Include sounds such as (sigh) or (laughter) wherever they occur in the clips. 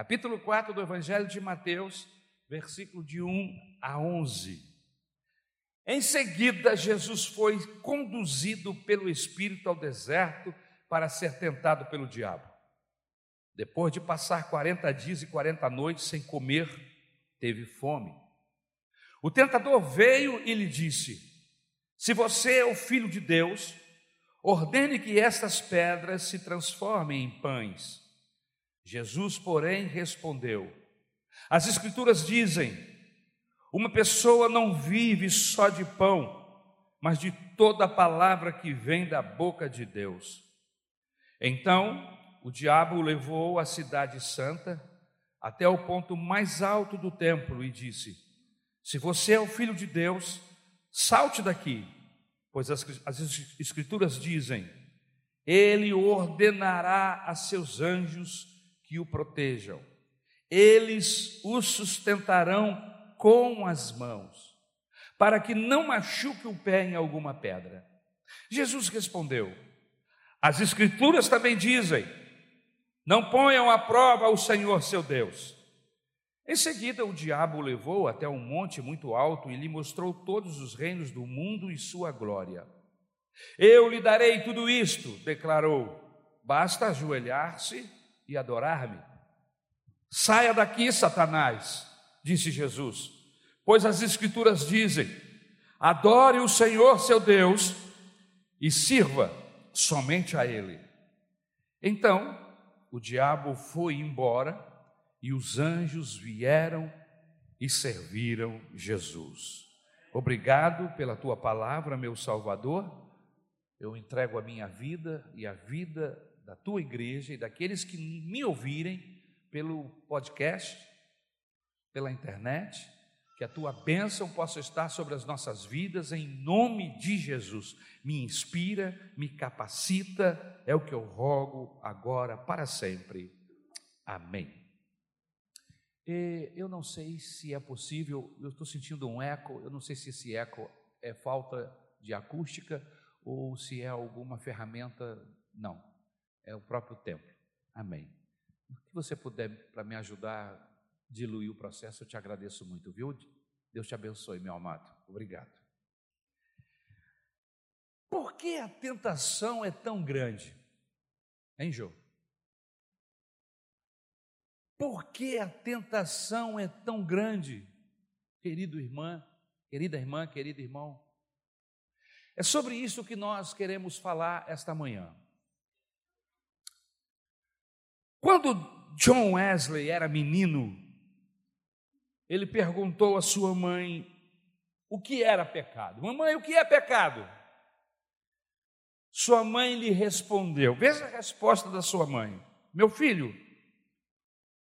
capítulo 4 do Evangelho de Mateus, versículo de 1 a 11. Em seguida, Jesus foi conduzido pelo Espírito ao deserto para ser tentado pelo diabo. Depois de passar 40 dias e 40 noites sem comer, teve fome. O tentador veio e lhe disse: Se você é o filho de Deus, ordene que estas pedras se transformem em pães. Jesus, porém, respondeu: As Escrituras dizem: Uma pessoa não vive só de pão, mas de toda a palavra que vem da boca de Deus. Então o diabo o levou à cidade santa, até o ponto mais alto do templo, e disse: Se você é o filho de Deus, salte daqui, pois as, as Escrituras dizem: Ele ordenará a seus anjos que o protejam, eles o sustentarão com as mãos, para que não machuque o pé em alguma pedra. Jesus respondeu: As Escrituras também dizem: não ponham à prova o Senhor seu Deus. Em seguida, o diabo o levou até um monte muito alto e lhe mostrou todos os reinos do mundo e sua glória. Eu lhe darei tudo isto, declarou. Basta ajoelhar-se e adorar-me. Saia daqui, Satanás, disse Jesus, pois as Escrituras dizem: adore o Senhor seu Deus e sirva somente a Ele. Então, o diabo foi embora e os anjos vieram e serviram Jesus. Obrigado pela tua palavra, meu Salvador. Eu entrego a minha vida e a vida da tua igreja e daqueles que me ouvirem pelo podcast, pela internet, que a tua bênção possa estar sobre as nossas vidas, em nome de Jesus. Me inspira, me capacita, é o que eu rogo agora para sempre. Amém. E eu não sei se é possível, eu estou sentindo um eco, eu não sei se esse eco é falta de acústica ou se é alguma ferramenta. Não, é o próprio tempo. Amém. O que você puder para me ajudar a diluir o processo, eu te agradeço muito, viu? Deus te abençoe, meu amado. Obrigado. Por que a tentação é tão grande? Hein, Jô? Por que a tentação é tão grande, querido irmã, querida irmã, querido irmão? É sobre isso que nós queremos falar esta manhã. Quando John Wesley era menino, ele perguntou à sua mãe o que era pecado. Mamãe, o que é pecado? Sua mãe lhe respondeu: Veja a resposta da sua mãe. Meu filho,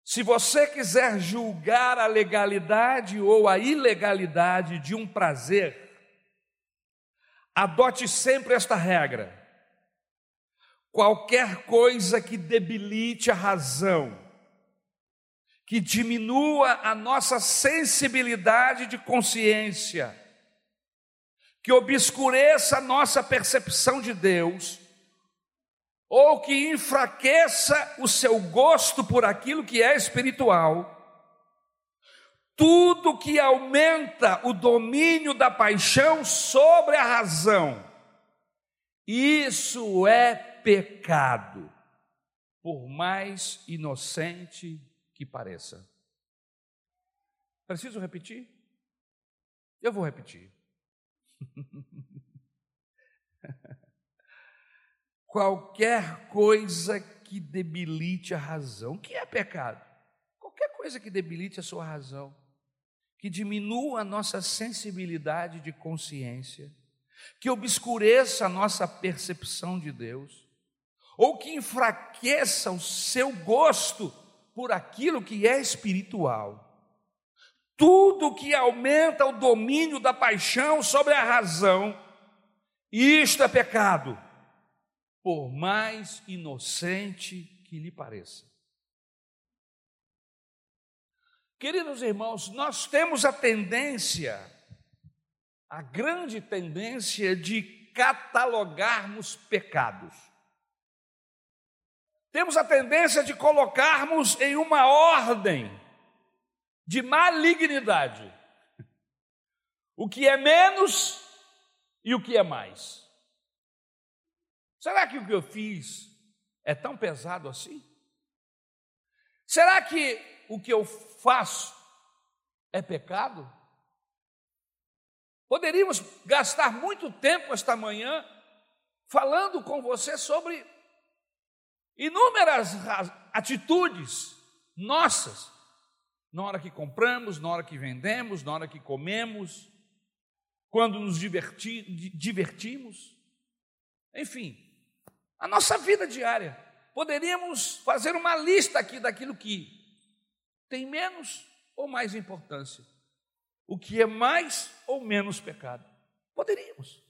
se você quiser julgar a legalidade ou a ilegalidade de um prazer, adote sempre esta regra: qualquer coisa que debilite a razão, que diminua a nossa sensibilidade de consciência, que obscureça a nossa percepção de Deus, ou que enfraqueça o seu gosto por aquilo que é espiritual, tudo que aumenta o domínio da paixão sobre a razão, isso é pecado, por mais inocente que pareça. Preciso repetir? Eu vou repetir. (laughs) Qualquer coisa que debilite a razão, o que é pecado? Qualquer coisa que debilite a sua razão, que diminua a nossa sensibilidade de consciência, que obscureça a nossa percepção de Deus, ou que enfraqueça o seu gosto por aquilo que é espiritual. Tudo que aumenta o domínio da paixão sobre a razão, isto é pecado, por mais inocente que lhe pareça. Queridos irmãos, nós temos a tendência, a grande tendência de catalogarmos pecados. Temos a tendência de colocarmos em uma ordem de malignidade (laughs) o que é menos e o que é mais. Será que o que eu fiz é tão pesado assim? Será que o que eu faço é pecado? Poderíamos gastar muito tempo esta manhã falando com você sobre inúmeras atitudes nossas, na hora que compramos, na hora que vendemos, na hora que comemos, quando nos diverti, divertimos, enfim, a nossa vida diária. Poderíamos fazer uma lista aqui daquilo que tem menos ou mais importância, o que é mais ou menos pecado. Poderíamos.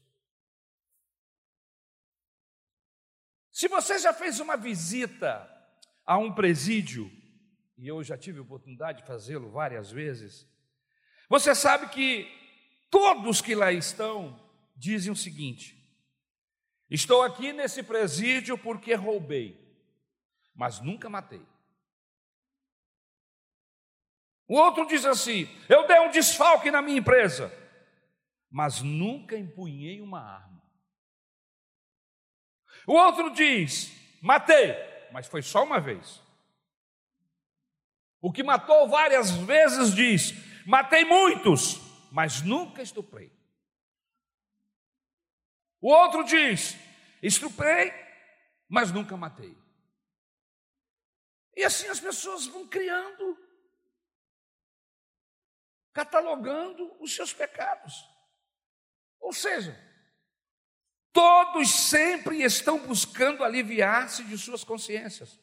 Se você já fez uma visita a um presídio, e eu já tive oportunidade de fazê-lo várias vezes, você sabe que todos que lá estão dizem o seguinte: estou aqui nesse presídio porque roubei, mas nunca matei. O outro diz assim: eu dei um desfalque na minha empresa, mas nunca empunhei uma arma. O outro diz: matei, mas foi só uma vez. O que matou várias vezes diz: matei muitos, mas nunca estuprei. O outro diz: estuprei, mas nunca matei. E assim as pessoas vão criando, catalogando os seus pecados. Ou seja, Todos sempre estão buscando aliviar-se de suas consciências,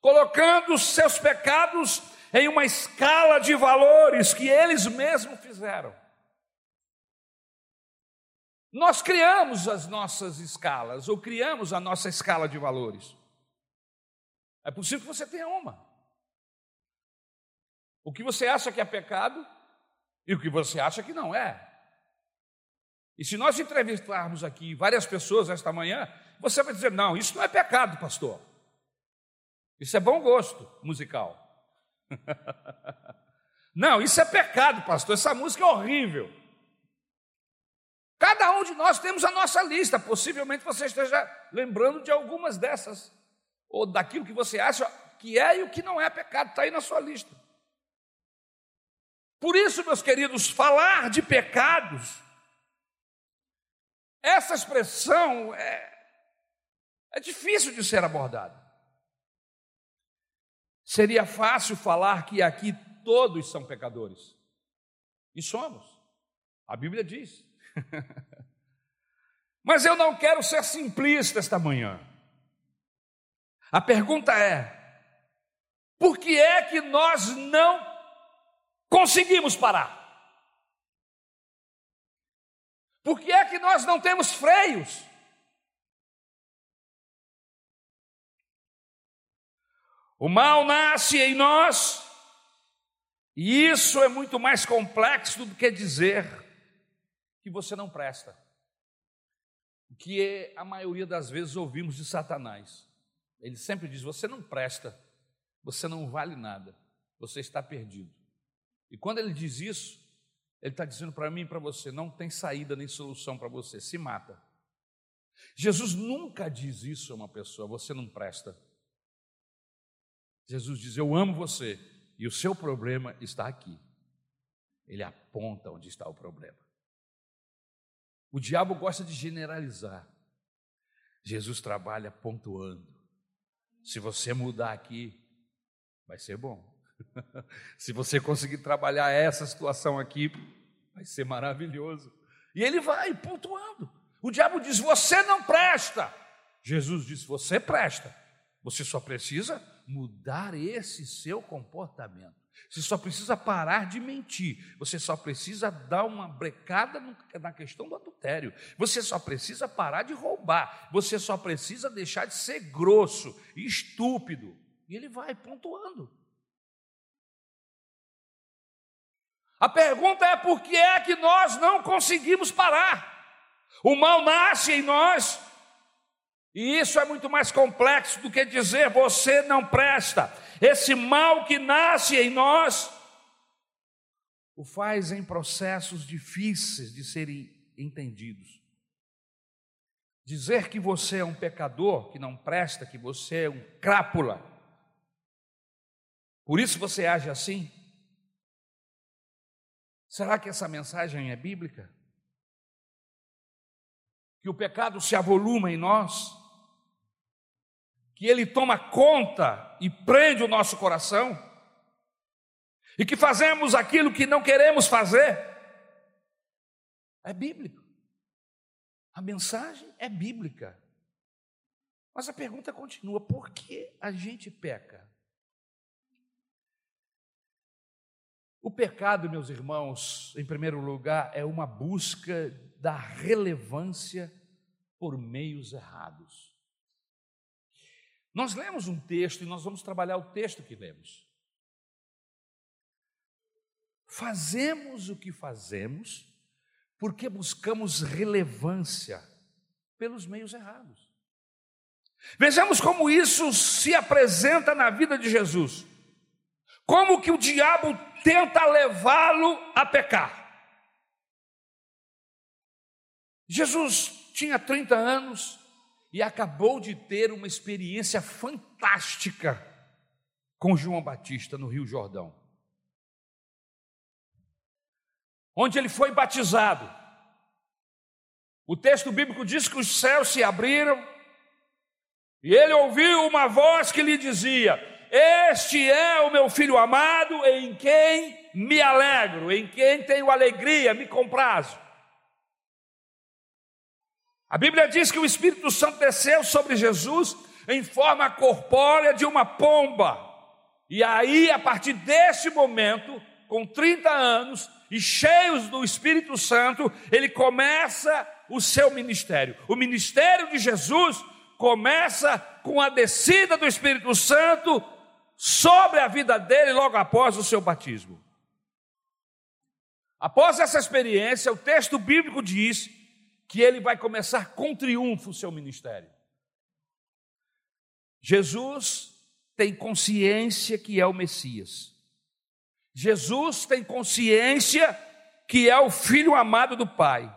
colocando seus pecados em uma escala de valores que eles mesmos fizeram. Nós criamos as nossas escalas, ou criamos a nossa escala de valores. É possível que você tenha uma. O que você acha que é pecado e o que você acha que não é. E se nós entrevistarmos aqui várias pessoas esta manhã, você vai dizer: não, isso não é pecado, pastor. Isso é bom gosto musical. (laughs) não, isso é pecado, pastor. Essa música é horrível. Cada um de nós temos a nossa lista. Possivelmente você esteja lembrando de algumas dessas, ou daquilo que você acha que é e o que não é pecado, está aí na sua lista. Por isso, meus queridos, falar de pecados essa expressão é, é difícil de ser abordada. Seria fácil falar que aqui todos são pecadores. E somos. A Bíblia diz. (laughs) Mas eu não quero ser simplista esta manhã. A pergunta é: por que é que nós não conseguimos parar? Por que é que nós não temos freios? O mal nasce em nós, e isso é muito mais complexo do que dizer que você não presta. O que é, a maioria das vezes ouvimos de Satanás. Ele sempre diz: Você não presta, você não vale nada, você está perdido. E quando ele diz isso, ele está dizendo para mim e para você: não tem saída nem solução para você, se mata. Jesus nunca diz isso a uma pessoa, você não presta. Jesus diz: Eu amo você e o seu problema está aqui. Ele aponta onde está o problema. O diabo gosta de generalizar. Jesus trabalha pontuando. Se você mudar aqui, vai ser bom. (laughs) Se você conseguir trabalhar essa situação aqui, vai ser maravilhoso. E ele vai pontuando. O diabo diz: Você não presta. Jesus diz: Você presta. Você só precisa mudar esse seu comportamento. Você só precisa parar de mentir. Você só precisa dar uma brecada na questão do adultério. Você só precisa parar de roubar. Você só precisa deixar de ser grosso estúpido. E ele vai pontuando. A pergunta é por que é que nós não conseguimos parar? O mal nasce em nós E isso é muito mais complexo do que dizer você não presta. Esse mal que nasce em nós o faz em processos difíceis de serem entendidos. Dizer que você é um pecador, que não presta, que você é um crápula, por isso você age assim? Será que essa mensagem é bíblica? Que o pecado se avoluma em nós? que ele toma conta e prende o nosso coração, e que fazemos aquilo que não queremos fazer, é bíblico. A mensagem é bíblica. Mas a pergunta continua: por que a gente peca? O pecado, meus irmãos, em primeiro lugar, é uma busca da relevância por meios errados. Nós lemos um texto e nós vamos trabalhar o texto que lemos. Fazemos o que fazemos porque buscamos relevância pelos meios errados. Vejamos como isso se apresenta na vida de Jesus. Como que o diabo tenta levá-lo a pecar. Jesus tinha 30 anos, e acabou de ter uma experiência fantástica com João Batista no Rio Jordão. Onde ele foi batizado. O texto bíblico diz que os céus se abriram e ele ouviu uma voz que lhe dizia: Este é o meu filho amado, em quem me alegro, em quem tenho alegria, me comprazo. A Bíblia diz que o Espírito Santo desceu sobre Jesus em forma corpórea de uma pomba. E aí, a partir desse momento, com 30 anos e cheios do Espírito Santo, ele começa o seu ministério. O ministério de Jesus começa com a descida do Espírito Santo sobre a vida dele logo após o seu batismo. Após essa experiência, o texto bíblico diz que ele vai começar com triunfo o seu ministério. Jesus tem consciência que é o Messias. Jesus tem consciência que é o filho amado do Pai.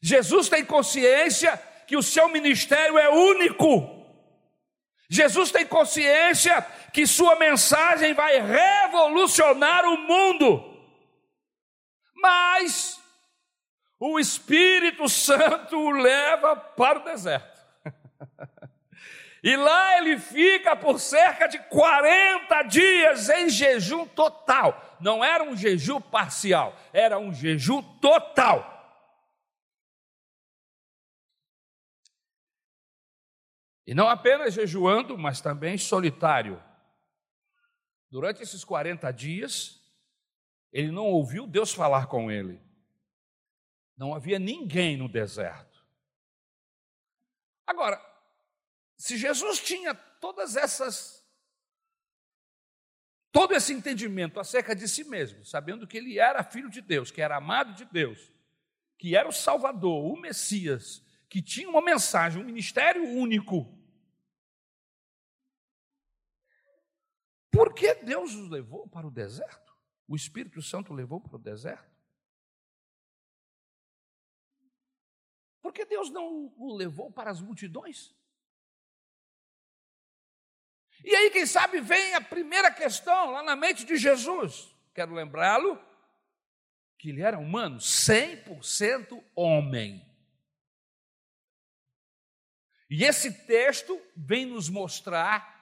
Jesus tem consciência que o seu ministério é único. Jesus tem consciência que sua mensagem vai revolucionar o mundo. Mas o Espírito Santo o leva para o deserto. E lá ele fica por cerca de 40 dias em jejum total. Não era um jejum parcial, era um jejum total. E não apenas jejuando, mas também solitário. Durante esses 40 dias, ele não ouviu Deus falar com ele. Não havia ninguém no deserto. Agora, se Jesus tinha todas essas todo esse entendimento acerca de si mesmo, sabendo que ele era filho de Deus, que era amado de Deus, que era o Salvador, o Messias, que tinha uma mensagem, um ministério único. Por que Deus os levou para o deserto? O Espírito Santo levou para o deserto? Porque Deus não o levou para as multidões? E aí, quem sabe, vem a primeira questão lá na mente de Jesus. Quero lembrá-lo que ele era humano, 100% homem. E esse texto vem nos mostrar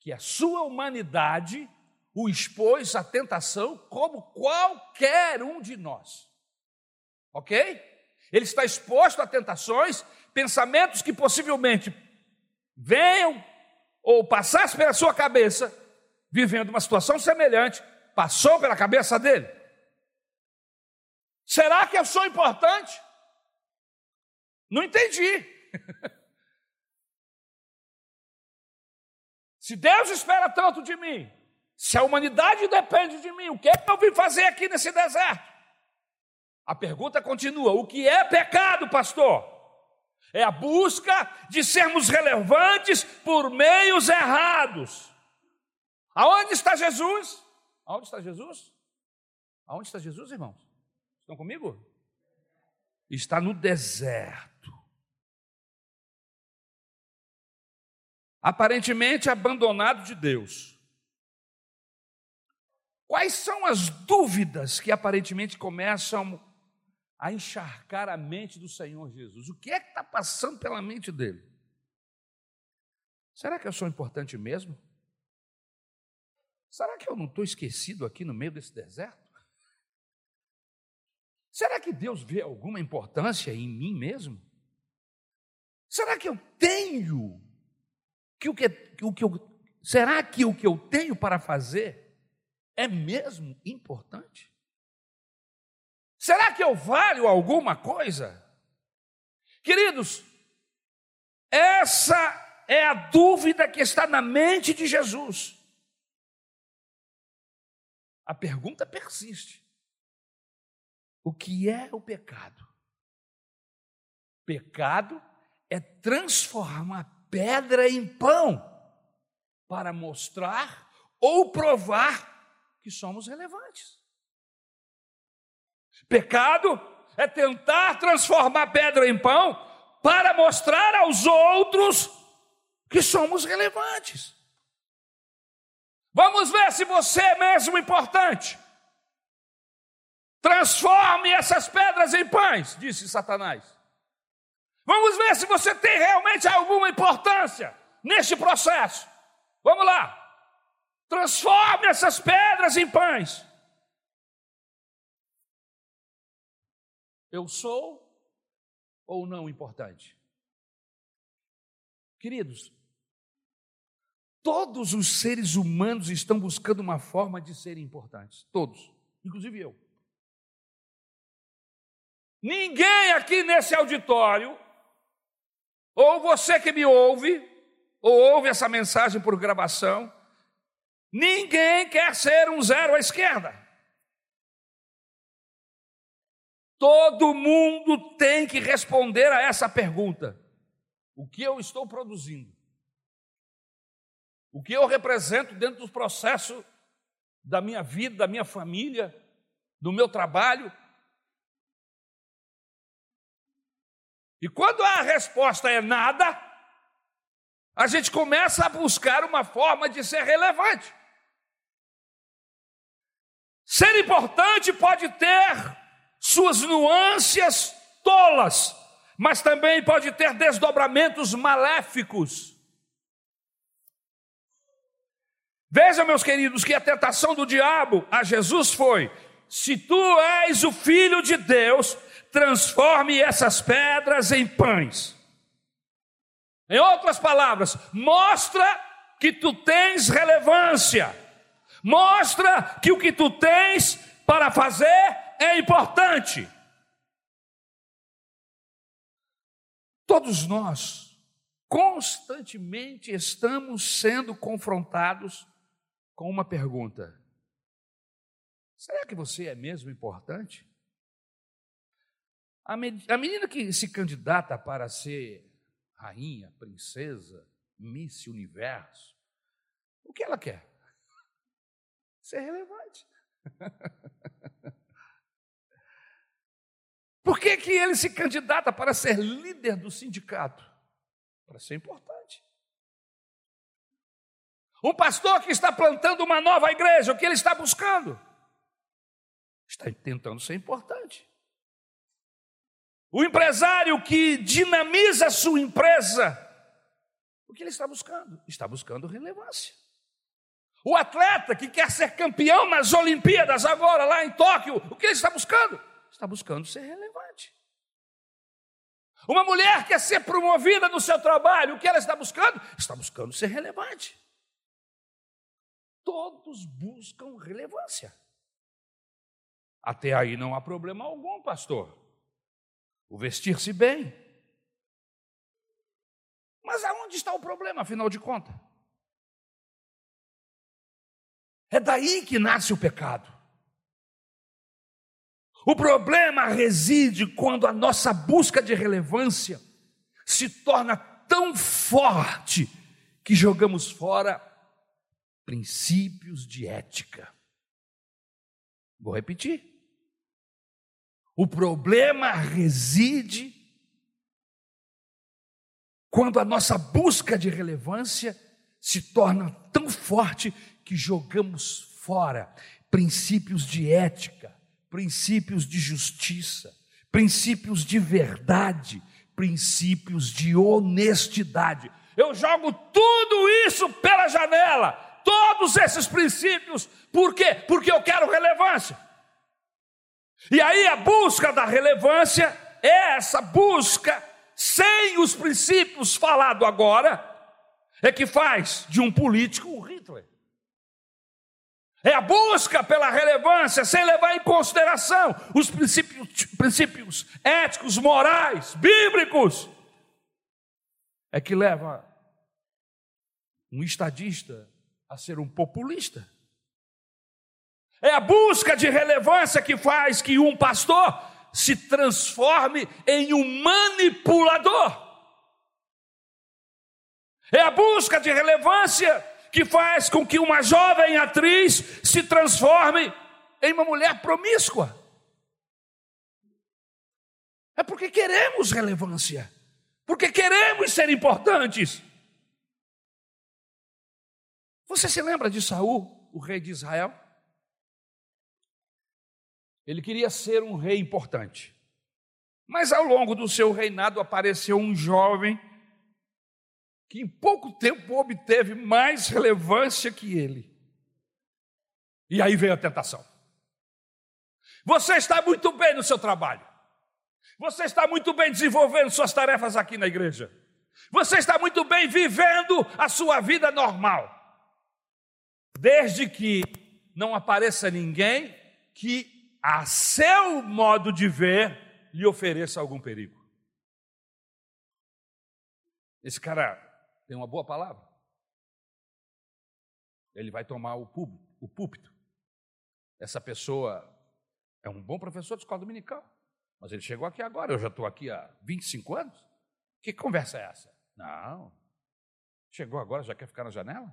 que a sua humanidade o expôs à tentação como qualquer um de nós. Ok? Ele está exposto a tentações, pensamentos que possivelmente venham ou passassem pela sua cabeça, vivendo uma situação semelhante, passou pela cabeça dele. Será que eu sou importante? Não entendi. (laughs) se Deus espera tanto de mim, se a humanidade depende de mim, o que é que eu vim fazer aqui nesse deserto? A pergunta continua: o que é pecado, pastor? É a busca de sermos relevantes por meios errados. Aonde está Jesus? Aonde está Jesus? Aonde está Jesus, irmãos? Estão comigo? Está no deserto. Aparentemente abandonado de Deus. Quais são as dúvidas que aparentemente começam a encharcar a mente do Senhor Jesus? O que é que está passando pela mente dele? Será que eu sou importante mesmo? Será que eu não estou esquecido aqui no meio desse deserto? Será que Deus vê alguma importância em mim mesmo? Será que eu tenho que o que, o que eu, será que o que eu tenho para fazer é mesmo importante? Será que eu valho alguma coisa? Queridos, essa é a dúvida que está na mente de Jesus. A pergunta persiste: o que é o pecado? Pecado é transformar pedra em pão para mostrar ou provar que somos relevantes. Pecado é tentar transformar pedra em pão para mostrar aos outros que somos relevantes. Vamos ver se você é mesmo importante. Transforme essas pedras em pães, disse Satanás. Vamos ver se você tem realmente alguma importância neste processo. Vamos lá. Transforme essas pedras em pães. Eu sou ou não importante? Queridos, todos os seres humanos estão buscando uma forma de serem importantes. Todos, inclusive eu. Ninguém aqui nesse auditório, ou você que me ouve, ou ouve essa mensagem por gravação, Ninguém quer ser um zero à esquerda. Todo mundo tem que responder a essa pergunta: o que eu estou produzindo? O que eu represento dentro do processo da minha vida, da minha família, do meu trabalho? E quando a resposta é nada, a gente começa a buscar uma forma de ser relevante. Ser importante pode ter suas nuances tolas, mas também pode ter desdobramentos maléficos. Veja, meus queridos, que a tentação do diabo a Jesus foi: se tu és o filho de Deus, transforme essas pedras em pães. Em outras palavras, mostra que tu tens relevância. Mostra que o que tu tens para fazer é importante. Todos nós constantemente estamos sendo confrontados com uma pergunta: será que você é mesmo importante? A menina que se candidata para ser rainha, princesa, Miss Universo, o que ela quer? (laughs) ser relevante. (laughs) Por que, que ele se candidata para ser líder do sindicato? Para ser importante. Um pastor que está plantando uma nova igreja, o que ele está buscando? Está tentando ser importante. O empresário que dinamiza a sua empresa, o que ele está buscando? Está buscando relevância. O atleta que quer ser campeão nas Olimpíadas agora, lá em Tóquio, o que ele está buscando? Está buscando ser relevante. Uma mulher quer ser promovida no seu trabalho, o que ela está buscando? Está buscando ser relevante. Todos buscam relevância. Até aí não há problema algum, pastor. O vestir-se bem. Mas aonde está o problema, afinal de contas? É daí que nasce o pecado. O problema reside quando a nossa busca de relevância se torna tão forte que jogamos fora princípios de ética. Vou repetir. O problema reside quando a nossa busca de relevância se torna tão forte que jogamos fora princípios de ética, princípios de justiça, princípios de verdade, princípios de honestidade. Eu jogo tudo isso pela janela, todos esses princípios, por quê? Porque eu quero relevância. E aí a busca da relevância é essa busca sem os princípios falado agora, é que faz de um político um Hitler. É a busca pela relevância sem levar em consideração os princípios, princípios éticos, morais, bíblicos. É que leva um estadista a ser um populista. É a busca de relevância que faz que um pastor se transforme em um manipulador. É a busca de relevância que faz com que uma jovem atriz se transforme em uma mulher promíscua. É porque queremos relevância, porque queremos ser importantes. Você se lembra de Saul, o rei de Israel? Ele queria ser um rei importante. Mas ao longo do seu reinado apareceu um jovem que em pouco tempo obteve mais relevância que ele. E aí veio a tentação. Você está muito bem no seu trabalho. Você está muito bem desenvolvendo suas tarefas aqui na igreja. Você está muito bem vivendo a sua vida normal. Desde que não apareça ninguém que, a seu modo de ver, lhe ofereça algum perigo. Esse cara tem uma boa palavra. Ele vai tomar o, público, o púlpito. Essa pessoa é um bom professor de escola dominical, mas ele chegou aqui agora, eu já estou aqui há 25 anos. Que conversa é essa? Não. Chegou agora, já quer ficar na janela?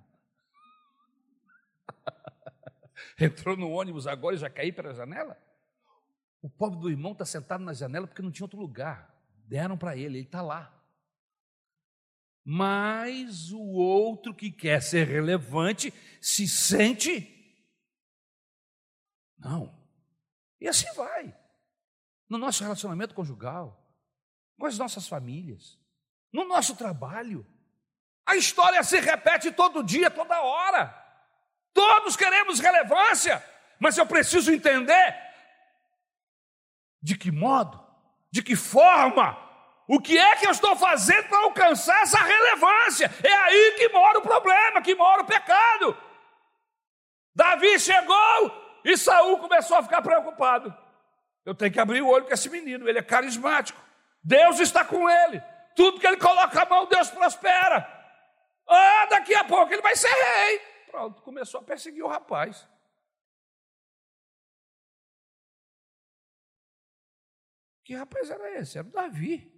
(laughs) Entrou no ônibus agora e já quer ir para a janela? O pobre do irmão está sentado na janela porque não tinha outro lugar. Deram para ele, ele está lá mas o outro que quer ser relevante se sente. Não. E assim vai. No nosso relacionamento conjugal, com as nossas famílias, no nosso trabalho. A história se repete todo dia, toda hora. Todos queremos relevância, mas eu preciso entender de que modo, de que forma o que é que eu estou fazendo para alcançar essa relevância? É aí que mora o problema, que mora o pecado. Davi chegou e Saul começou a ficar preocupado. Eu tenho que abrir o olho com esse menino, ele é carismático. Deus está com ele. Tudo que ele coloca a mão, Deus prospera. Ah, daqui a pouco ele vai ser rei. Pronto, começou a perseguir o rapaz. Que rapaz era esse? Era o Davi.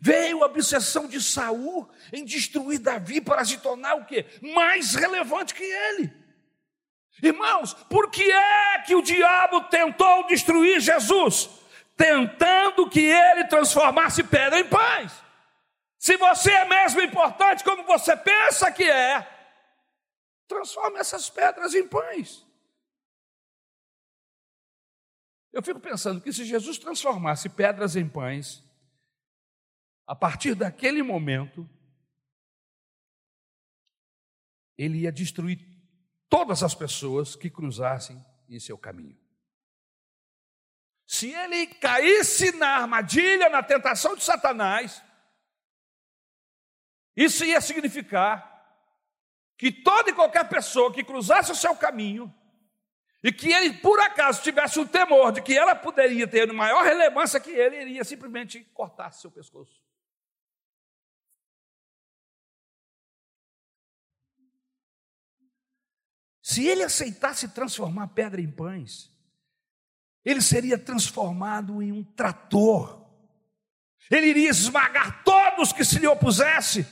Veio a obsessão de Saul em destruir Davi para se tornar o quê? Mais relevante que ele. Irmãos, por que é que o diabo tentou destruir Jesus? Tentando que ele transformasse pedra em pães. Se você é mesmo importante como você pensa que é, transforme essas pedras em pães. Eu fico pensando que se Jesus transformasse pedras em pães, a partir daquele momento, ele ia destruir todas as pessoas que cruzassem em seu caminho. Se ele caísse na armadilha, na tentação de Satanás, isso ia significar que toda e qualquer pessoa que cruzasse o seu caminho e que ele por acaso tivesse o temor de que ela poderia ter maior relevância que ele, ele ia simplesmente cortar seu pescoço. Se ele aceitasse transformar pedra em pães, ele seria transformado em um trator. Ele iria esmagar todos que se lhe opusesse.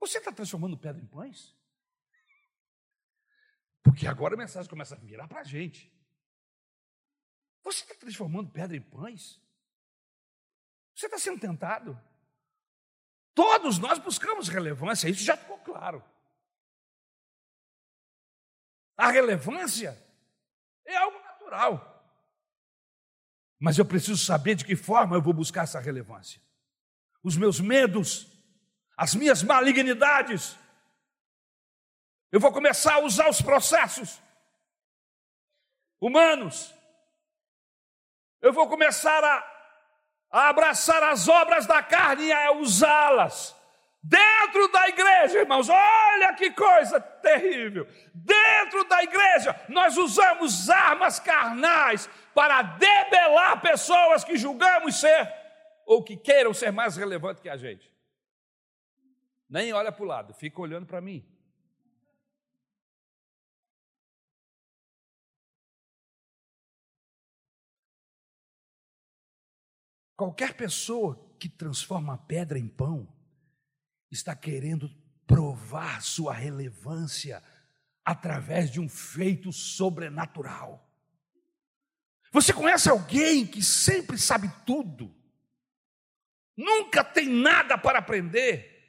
Você está transformando pedra em pães? Porque agora a mensagem começa a virar para a gente. Você está transformando pedra em pães? Você está sendo tentado? Todos nós buscamos relevância, isso já ficou claro. A relevância é algo natural. Mas eu preciso saber de que forma eu vou buscar essa relevância. Os meus medos, as minhas malignidades. Eu vou começar a usar os processos humanos. Eu vou começar a, a abraçar as obras da carne e a usá-las. Dentro da igreja, irmãos, olha que coisa terrível. Dentro da igreja, nós usamos armas carnais para debelar pessoas que julgamos ser ou que queiram ser mais relevantes que a gente. Nem olha para o lado, fica olhando para mim. Qualquer pessoa que transforma a pedra em pão está querendo provar sua relevância através de um feito sobrenatural. Você conhece alguém que sempre sabe tudo, nunca tem nada para aprender?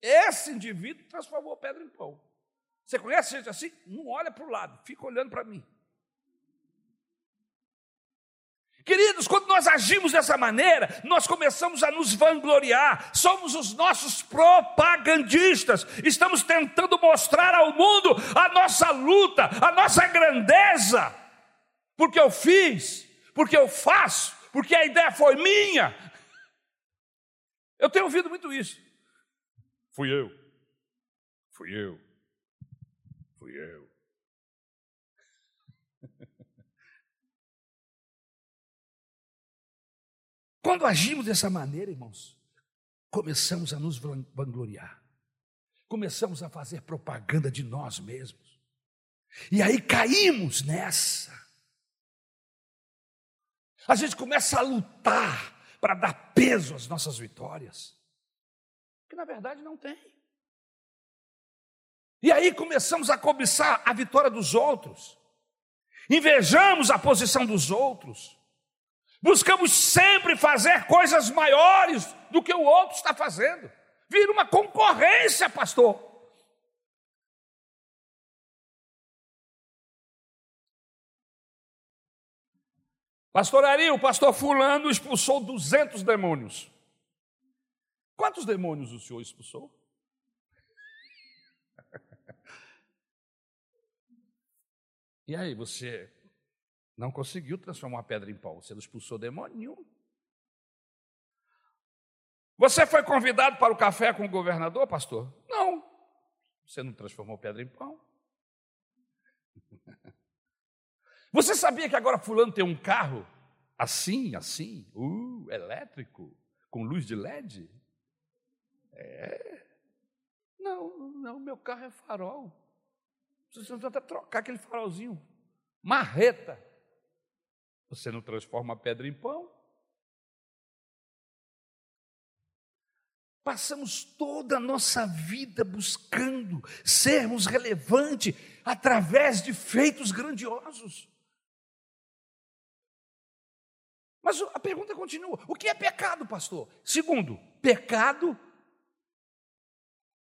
Esse indivíduo transformou pedra em pão. Você conhece gente assim? Não olha para o lado, fica olhando para mim. Queridos, quando nós agimos dessa maneira, nós começamos a nos vangloriar, somos os nossos propagandistas, estamos tentando mostrar ao mundo a nossa luta, a nossa grandeza porque eu fiz, porque eu faço, porque a ideia foi minha. Eu tenho ouvido muito isso. Fui eu, fui eu, fui eu. (laughs) Quando agimos dessa maneira, irmãos, começamos a nos vangloriar, começamos a fazer propaganda de nós mesmos, e aí caímos nessa. A gente começa a lutar para dar peso às nossas vitórias, que na verdade não tem. E aí começamos a cobiçar a vitória dos outros, invejamos a posição dos outros, buscamos sempre fazer coisas maiores do que o outro está fazendo, vira uma concorrência, pastor. Pastor Ari, o pastor Fulano expulsou 200 demônios. Quantos demônios o senhor expulsou? (laughs) E aí, você não conseguiu transformar a pedra em pau, você não expulsou demônio nenhum. Você foi convidado para o café com o governador, pastor? Não. Você não transformou pedra em pão. (laughs) Você sabia que agora fulano tem um carro assim, assim, uh, elétrico, com luz de LED? É. Não, não, meu carro é farol. Você não até trocar aquele farolzinho. Marreta. Você não transforma a pedra em pão? Passamos toda a nossa vida buscando sermos relevantes através de feitos grandiosos. Mas a pergunta continua: o que é pecado, pastor? Segundo, pecado.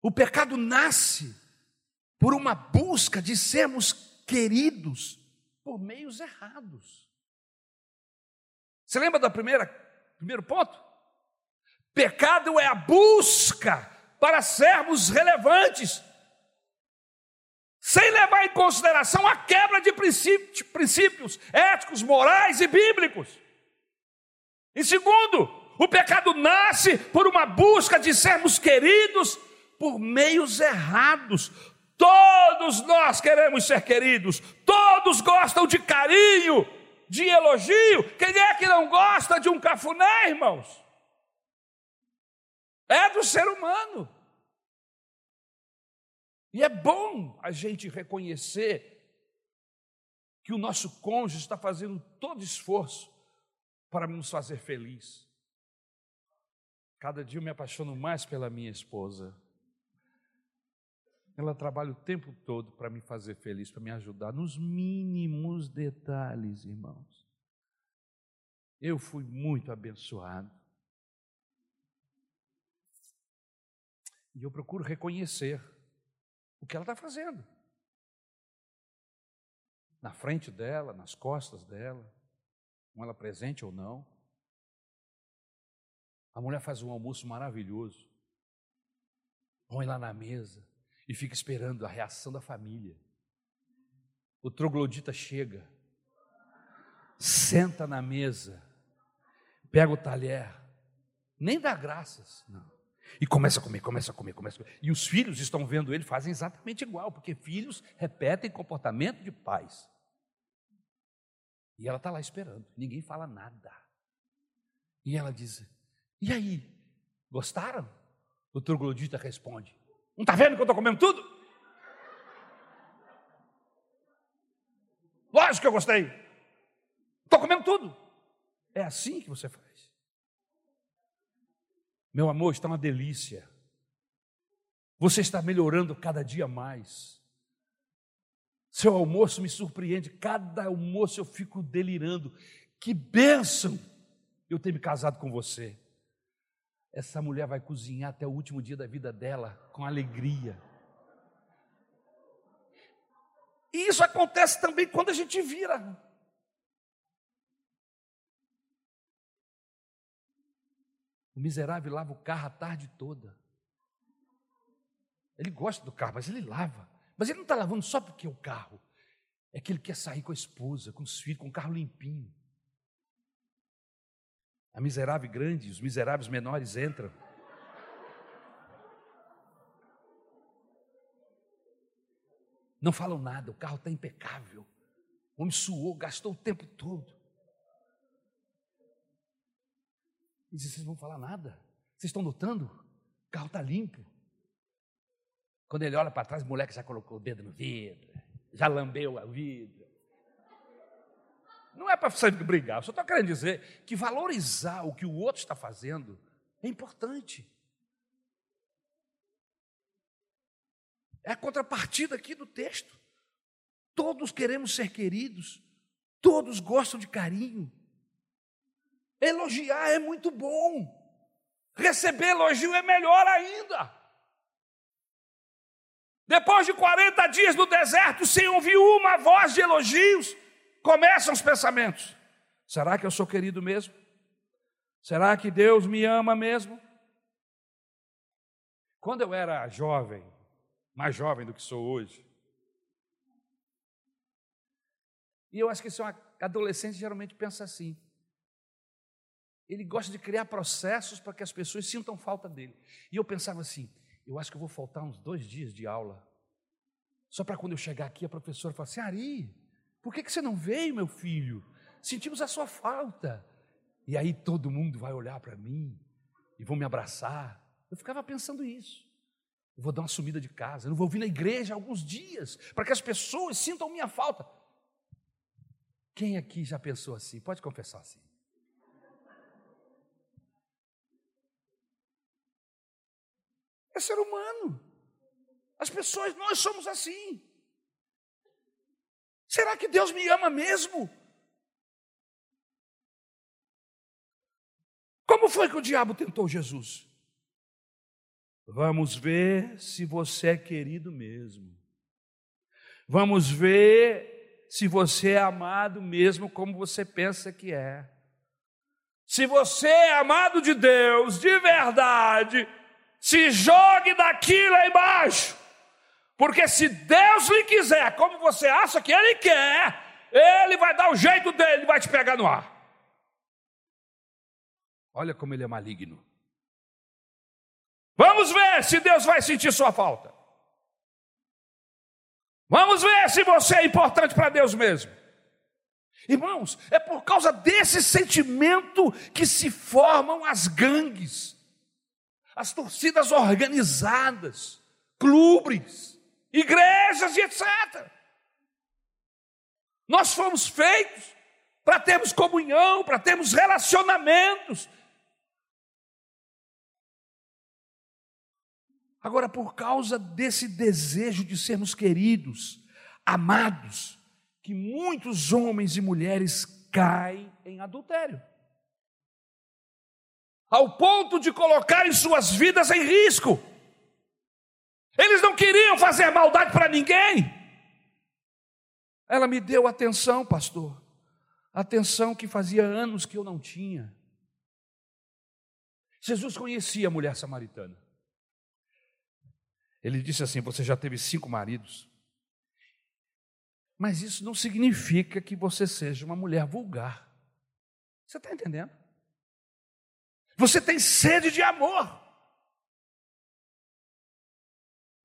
O pecado nasce por uma busca de sermos queridos por meios errados. Você lembra do primeiro ponto? Pecado é a busca para sermos relevantes, sem levar em consideração a quebra de princípios éticos, morais e bíblicos. Em segundo, o pecado nasce por uma busca de sermos queridos por meios errados. Todos nós queremos ser queridos, todos gostam de carinho, de elogio. Quem é que não gosta de um cafuné, irmãos? É do ser humano. E é bom a gente reconhecer que o nosso cônjuge está fazendo todo esforço para nos fazer feliz. Cada dia eu me apaixono mais pela minha esposa. Ela trabalha o tempo todo para me fazer feliz, para me ajudar nos mínimos detalhes, irmãos. Eu fui muito abençoado. E eu procuro reconhecer o que ela está fazendo. Na frente dela, nas costas dela, com ela presente ou não. A mulher faz um almoço maravilhoso, põe lá na mesa e fica esperando a reação da família. O troglodita chega, senta na mesa, pega o talher, nem dá graças, não. E começa a comer, começa a comer, começa a comer. E os filhos estão vendo ele, fazem exatamente igual, porque filhos repetem comportamento de pais. E ela está lá esperando, ninguém fala nada. E ela diz: E aí, gostaram? O troglodita responde: Não está vendo que eu estou comendo tudo? Lógico que eu gostei. Estou comendo tudo. É assim que você faz. Meu amor, está uma delícia. Você está melhorando cada dia mais. Seu almoço me surpreende, cada almoço eu fico delirando. Que bênção eu ter me casado com você. Essa mulher vai cozinhar até o último dia da vida dela com alegria. E isso acontece também quando a gente vira. O miserável lava o carro a tarde toda. Ele gosta do carro, mas ele lava. Mas ele não está lavando só porque é o carro. É que ele quer sair com a esposa, com os filhos, com o carro limpinho. A miserável grande, os miseráveis menores entram. Não falam nada, o carro está impecável. O homem suou, gastou o tempo todo. E diz: Vocês não vão falar nada? Vocês estão notando? O carro está limpo. Quando ele olha para trás, o moleque já colocou o dedo no vidro, já lambeu o vidro. Não é para você brigar, eu só estou querendo dizer que valorizar o que o outro está fazendo é importante. É a contrapartida aqui do texto. Todos queremos ser queridos, todos gostam de carinho. Elogiar é muito bom, receber elogio é melhor ainda. Depois de 40 dias no deserto, sem ouvir uma voz de elogios, começam os pensamentos: será que eu sou querido mesmo? Será que Deus me ama mesmo? Quando eu era jovem, mais jovem do que sou hoje, e eu acho que esse é adolescente geralmente pensa assim: ele gosta de criar processos para que as pessoas sintam falta dele. E eu pensava assim: eu acho que eu vou faltar uns dois dias de aula. Só para quando eu chegar aqui, a professora falar assim: Ari, por que, que você não veio, meu filho? Sentimos a sua falta. E aí todo mundo vai olhar para mim e vão me abraçar. Eu ficava pensando isso. Eu vou dar uma sumida de casa, eu não vou vir na igreja alguns dias, para que as pessoas sintam minha falta. Quem aqui já pensou assim? Pode confessar assim. É ser humano. As pessoas, nós somos assim. Será que Deus me ama mesmo? Como foi que o diabo tentou Jesus? Vamos ver se você é querido mesmo. Vamos ver se você é amado mesmo como você pensa que é. Se você é amado de Deus de verdade, se jogue daqui lá embaixo. Porque se Deus lhe quiser, como você acha que Ele quer, Ele vai dar o jeito dele, vai te pegar no ar. Olha como ele é maligno. Vamos ver se Deus vai sentir sua falta. Vamos ver se você é importante para Deus mesmo. Irmãos, é por causa desse sentimento que se formam as gangues as torcidas organizadas, clubes, igrejas e etc. Nós fomos feitos para termos comunhão, para termos relacionamentos. Agora, por causa desse desejo de sermos queridos, amados, que muitos homens e mulheres caem em adultério ao ponto de colocarem suas vidas em risco. Eles não queriam fazer maldade para ninguém. Ela me deu atenção, pastor, atenção que fazia anos que eu não tinha. Jesus conhecia a mulher samaritana. Ele disse assim: Você já teve cinco maridos. Mas isso não significa que você seja uma mulher vulgar. Você está entendendo? Você tem sede de amor.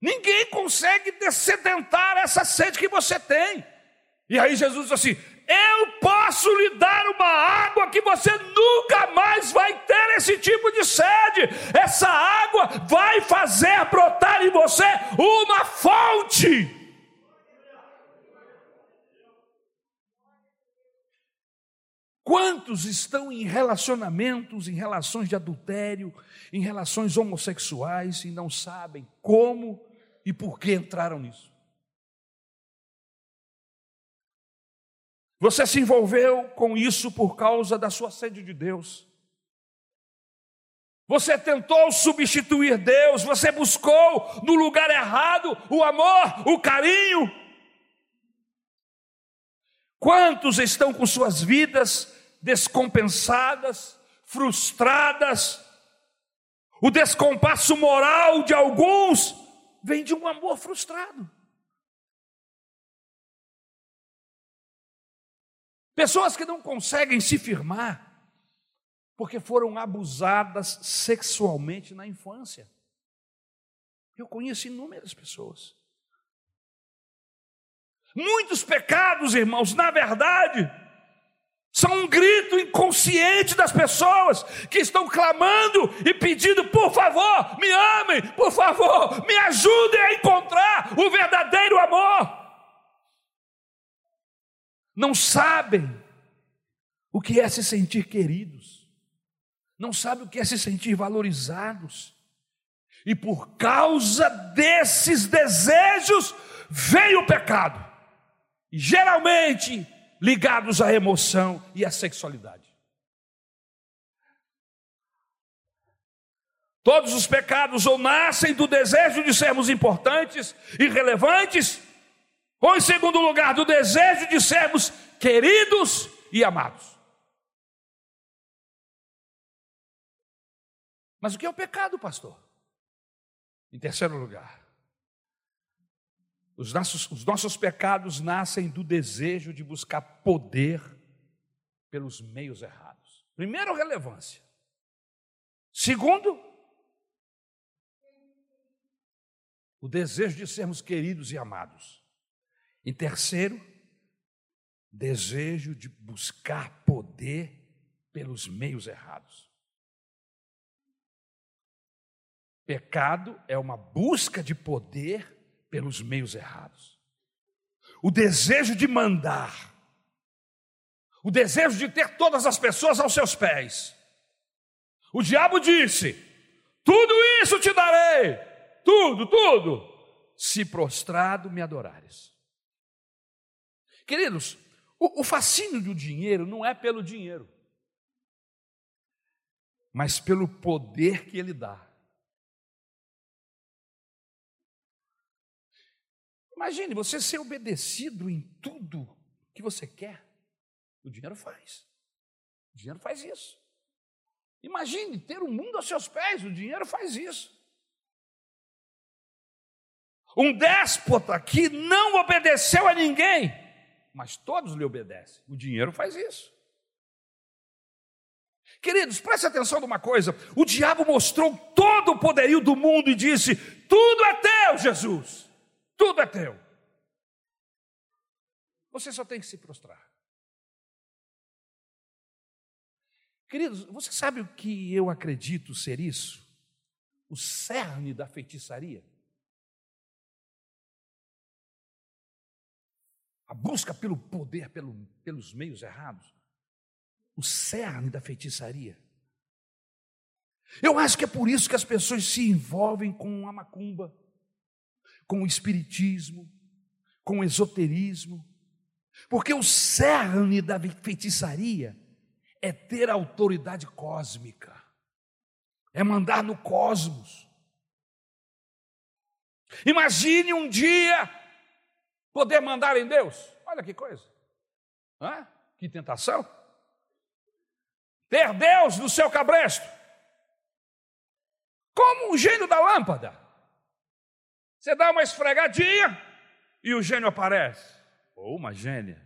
Ninguém consegue descedentar essa sede que você tem. E aí Jesus diz assim: Eu posso lhe dar uma água que você nunca mais vai ter esse tipo de sede. Essa água vai fazer brotar em você uma fonte. Quantos estão em relacionamentos, em relações de adultério, em relações homossexuais e não sabem como e por que entraram nisso? Você se envolveu com isso por causa da sua sede de Deus. Você tentou substituir Deus, você buscou no lugar errado o amor, o carinho. Quantos estão com suas vidas descompensadas, frustradas. O descompasso moral de alguns vem de um amor frustrado. Pessoas que não conseguem se firmar porque foram abusadas sexualmente na infância. Eu conheço inúmeras pessoas. Muitos pecados, irmãos, na verdade, são um grito inconsciente das pessoas que estão clamando e pedindo: por favor, me amem, por favor, me ajudem a encontrar o verdadeiro amor. Não sabem o que é se sentir queridos, não sabem o que é se sentir valorizados, e por causa desses desejos veio o pecado. Geralmente ligados à emoção e à sexualidade. Todos os pecados ou nascem do desejo de sermos importantes e relevantes, ou em segundo lugar, do desejo de sermos queridos e amados. Mas o que é o pecado, pastor? Em terceiro lugar, os nossos, os nossos pecados nascem do desejo de buscar poder pelos meios errados. Primeiro, relevância. Segundo, o desejo de sermos queridos e amados. E terceiro, desejo de buscar poder pelos meios errados. Pecado é uma busca de poder pelos meios errados. O desejo de mandar, o desejo de ter todas as pessoas aos seus pés. O diabo disse: Tudo isso te darei, tudo, tudo, se prostrado me adorares. Queridos, o, o fascínio do dinheiro não é pelo dinheiro, mas pelo poder que ele dá. Imagine você ser obedecido em tudo que você quer. O dinheiro faz. O dinheiro faz isso. Imagine ter o mundo aos seus pés, o dinheiro faz isso. Um déspota que não obedeceu a ninguém, mas todos lhe obedecem. O dinheiro faz isso. Queridos, preste atenção numa coisa: o diabo mostrou todo o poderio do mundo e disse: Tudo é teu, Jesus. Tudo é teu. Você só tem que se prostrar. Queridos, você sabe o que eu acredito ser isso? O cerne da feitiçaria? a busca pelo poder pelo, pelos meios errados, o cerne da feitiçaria. Eu acho que é por isso que as pessoas se envolvem com a macumba, com o espiritismo, com o esoterismo, porque o cerne da feitiçaria é ter autoridade cósmica, é mandar no cosmos. Imagine um dia poder mandar em Deus. Olha que coisa. Hã? Que tentação. Ter Deus no seu cabresto. Como um gênio da lâmpada. Você dá uma esfregadinha e o gênio aparece. Ou uma gênia.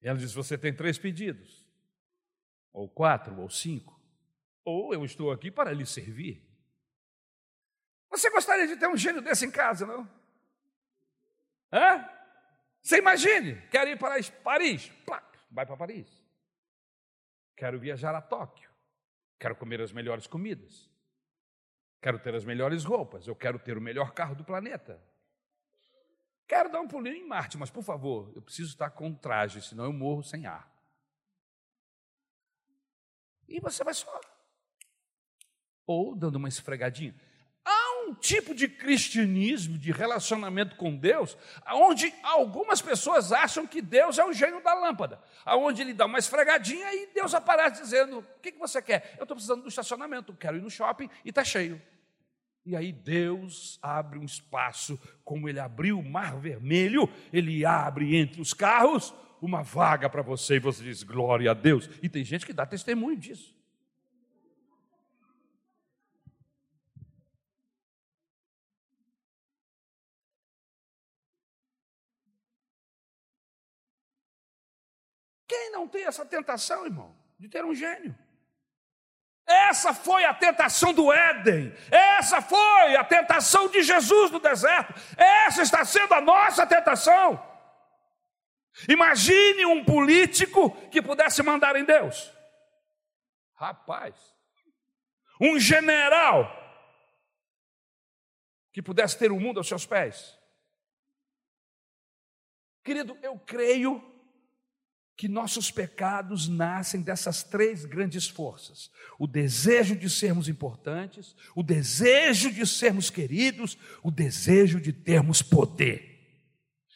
Ela diz: Você tem três pedidos, ou quatro, ou cinco, ou eu estou aqui para lhe servir. Você gostaria de ter um gênio desse em casa, não? Hã? Você imagine, quero ir para Paris, Plá, vai para Paris. Quero viajar a Tóquio, quero comer as melhores comidas, quero ter as melhores roupas, eu quero ter o melhor carro do planeta. Quero dar um pulinho em Marte, mas por favor, eu preciso estar com traje, senão eu morro sem ar. E você vai só. Ou dando uma esfregadinha um tipo de cristianismo, de relacionamento com Deus, onde algumas pessoas acham que Deus é o gênio da lâmpada, aonde ele dá uma esfregadinha e Deus aparece dizendo: O que, que você quer? Eu estou precisando do estacionamento, quero ir no shopping e está cheio. E aí Deus abre um espaço, como ele abriu o mar vermelho, ele abre entre os carros uma vaga para você e você diz glória a Deus. E tem gente que dá testemunho disso. Quem não tem essa tentação, irmão, de ter um gênio? Essa foi a tentação do Éden, essa foi a tentação de Jesus no deserto, essa está sendo a nossa tentação. Imagine um político que pudesse mandar em Deus. Rapaz, um general que pudesse ter o mundo aos seus pés. Querido, eu creio que nossos pecados nascem dessas três grandes forças: o desejo de sermos importantes, o desejo de sermos queridos, o desejo de termos poder.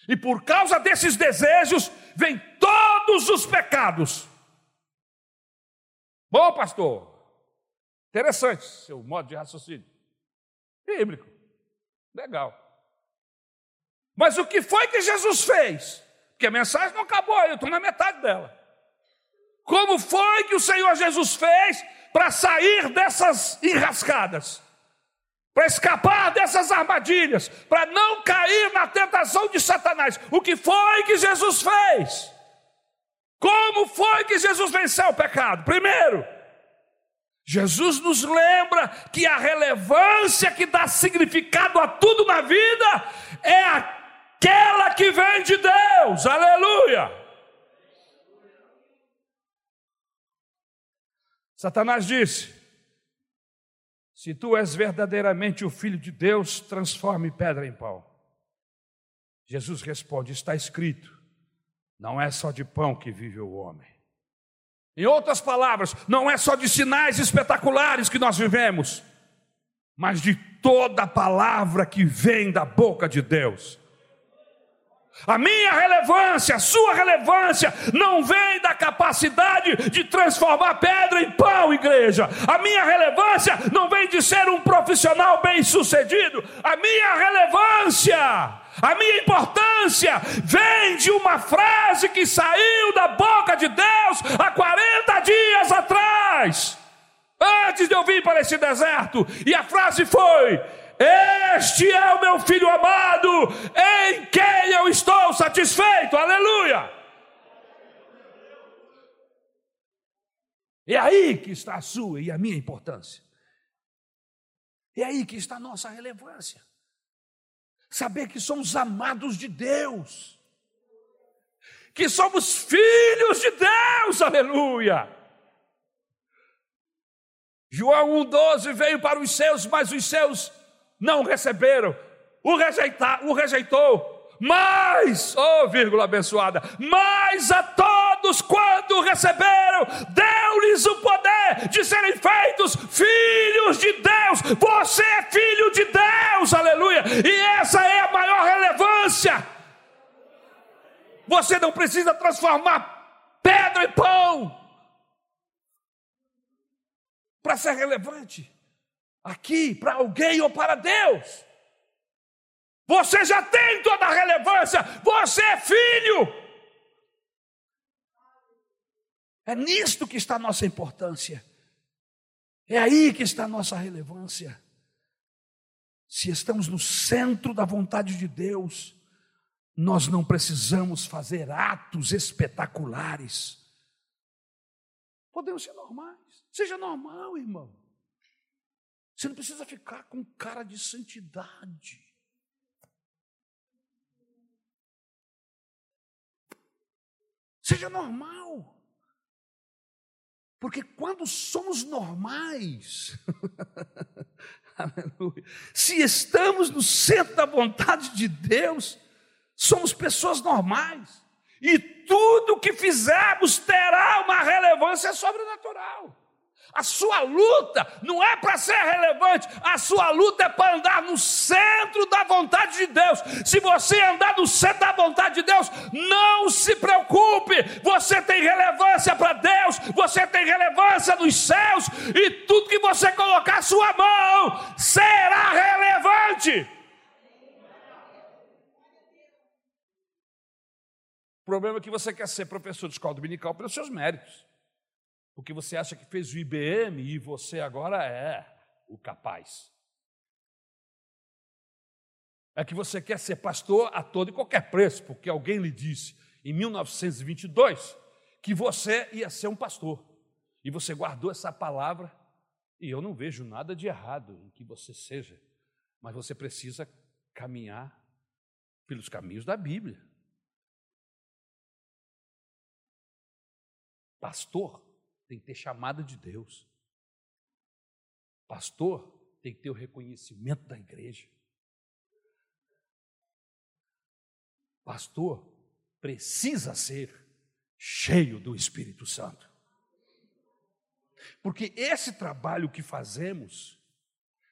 E por causa desses desejos, vêm todos os pecados. Bom, pastor, interessante seu modo de raciocínio. Bíblico, legal. Mas o que foi que Jesus fez? Porque a mensagem não acabou, eu estou na metade dela. Como foi que o Senhor Jesus fez para sair dessas enrascadas? Para escapar dessas armadilhas, para não cair na tentação de Satanás. O que foi que Jesus fez? Como foi que Jesus venceu o pecado? Primeiro, Jesus nos lembra que a relevância que dá significado a tudo na vida é a aquela que vem de Deus, aleluia. Satanás disse: Se tu és verdadeiramente o filho de Deus, transforme pedra em pão. Jesus responde: Está escrito, não é só de pão que vive o homem. Em outras palavras, não é só de sinais espetaculares que nós vivemos, mas de toda palavra que vem da boca de Deus. A minha relevância, a sua relevância, não vem da capacidade de transformar pedra em pão, igreja. A minha relevância não vem de ser um profissional bem sucedido. A minha relevância, a minha importância vem de uma frase que saiu da boca de Deus há 40 dias atrás, antes de eu vir para esse deserto. E a frase foi: este é o meu filho amado, em quem eu estou satisfeito. Aleluia! É aí que está a sua e a minha importância. É aí que está a nossa relevância. Saber que somos amados de Deus. Que somos filhos de Deus. Aleluia! João 1,12 veio para os seus, mas os seus não receberam. o, rejeita, o rejeitou. Mas, oh vírgula abençoada, mas a todos quando receberam, deu-lhes o poder de serem feitos filhos de Deus. Você é filho de Deus, aleluia. E essa é a maior relevância. Você não precisa transformar pedra em pão para ser relevante aqui, para alguém ou para Deus. Você já tem toda a relevância, você é filho. É nisto que está a nossa importância. É aí que está a nossa relevância. Se estamos no centro da vontade de Deus, nós não precisamos fazer atos espetaculares. Podemos ser normais. Seja normal, irmão. Você não precisa ficar com cara de santidade. Seja normal. Porque quando somos normais, (laughs) se estamos no centro da vontade de Deus, somos pessoas normais. E tudo que fizermos terá uma relevância sobrenatural. A sua luta não é para ser relevante, a sua luta é para andar no centro da vontade de Deus. Se você andar no centro da vontade de Deus, não se preocupe, você tem relevância para Deus, você tem relevância nos céus, e tudo que você colocar sua mão será relevante. O problema é que você quer ser professor de escola dominical pelos seus méritos. Porque você acha que fez o IBM e você agora é o capaz. É que você quer ser pastor a todo e qualquer preço, porque alguém lhe disse em 1922 que você ia ser um pastor. E você guardou essa palavra, e eu não vejo nada de errado em que você seja, mas você precisa caminhar pelos caminhos da Bíblia. Pastor tem que ter chamada de Deus. Pastor tem que ter o reconhecimento da igreja. Pastor precisa ser cheio do Espírito Santo. Porque esse trabalho que fazemos,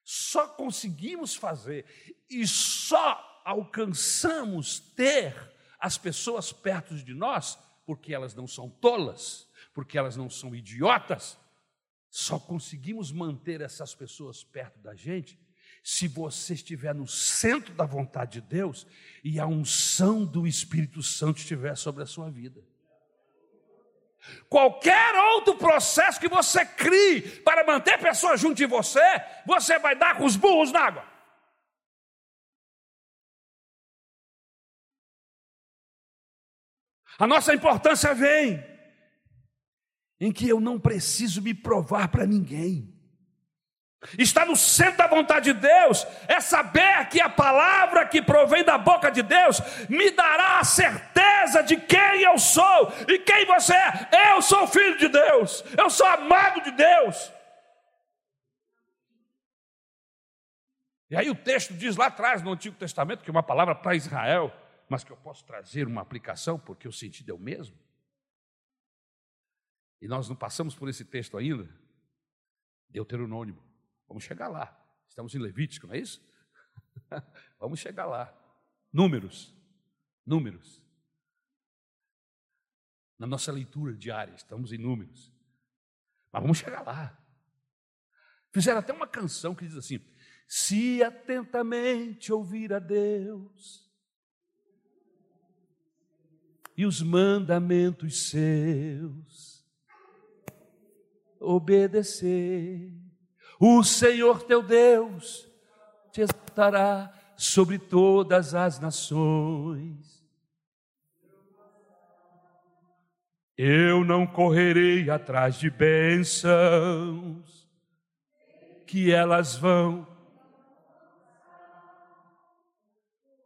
só conseguimos fazer e só alcançamos ter as pessoas perto de nós porque elas não são tolas, porque elas não são idiotas. Só conseguimos manter essas pessoas perto da gente se você estiver no centro da vontade de Deus e a unção do Espírito Santo estiver sobre a sua vida. Qualquer outro processo que você crie para manter pessoas junto de você, você vai dar com os burros na água. A nossa importância vem em que eu não preciso me provar para ninguém. Está no centro da vontade de Deus, é saber que a palavra que provém da boca de Deus me dará a certeza de quem eu sou e quem você é. Eu sou filho de Deus, eu sou amado de Deus. E aí o texto diz lá atrás no Antigo Testamento que é uma palavra para Israel, mas que eu posso trazer uma aplicação porque o sentido é o mesmo. E nós não passamos por esse texto ainda. Deuteronômio. Vamos chegar lá. Estamos em Levítico, não é isso? (laughs) Vamos chegar lá. Números. Números. Na nossa leitura diária, estamos em números. Mas vamos chegar lá. Fizeram até uma canção que diz assim: Se atentamente ouvir a Deus e os mandamentos seus, obedecer. O Senhor teu Deus te exaltará sobre todas as nações. Eu não correrei atrás de bênçãos, que elas vão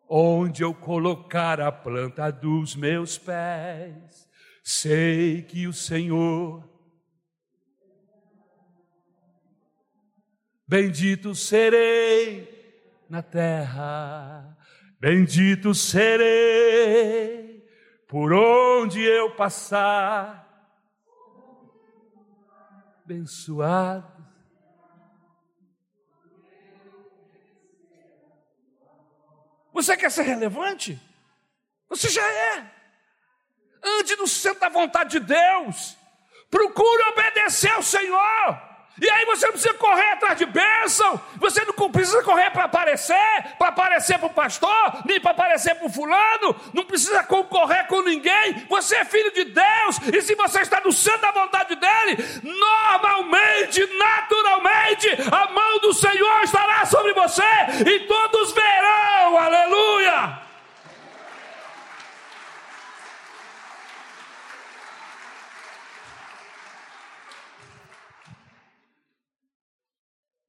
onde eu colocar a planta dos meus pés. Sei que o Senhor Bendito serei na terra. Bendito serei por onde eu passar. Abençoado. Você quer ser relevante? Você já é. Ande no centro da vontade de Deus. Procure obedecer ao Senhor. E aí você não precisa correr atrás de bênção, você não precisa correr para aparecer, para aparecer para o pastor, nem para aparecer para o fulano, não precisa concorrer com ninguém, você é filho de Deus, e se você está no centro da vontade dele, normalmente, naturalmente, a mão do Senhor estará sobre você, e todos verão, aleluia!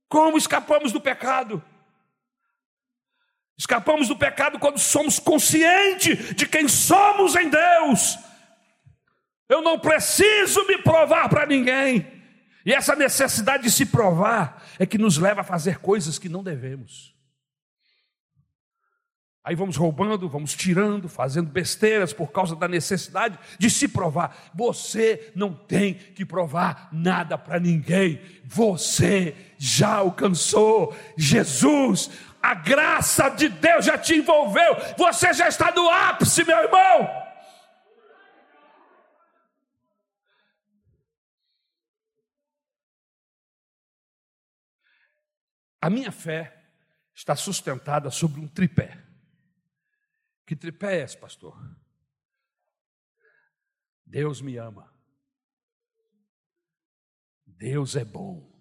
Como escapamos do pecado? Escapamos do pecado quando somos conscientes de quem somos em Deus. Eu não preciso me provar para ninguém. E essa necessidade de se provar é que nos leva a fazer coisas que não devemos. Aí vamos roubando, vamos tirando, fazendo besteiras por causa da necessidade de se provar. Você não tem que provar nada para ninguém. Você já alcançou Jesus. A graça de Deus já te envolveu. Você já está no ápice, meu irmão. A minha fé está sustentada sobre um tripé. Que tripé é esse, pastor? Deus me ama. Deus é bom.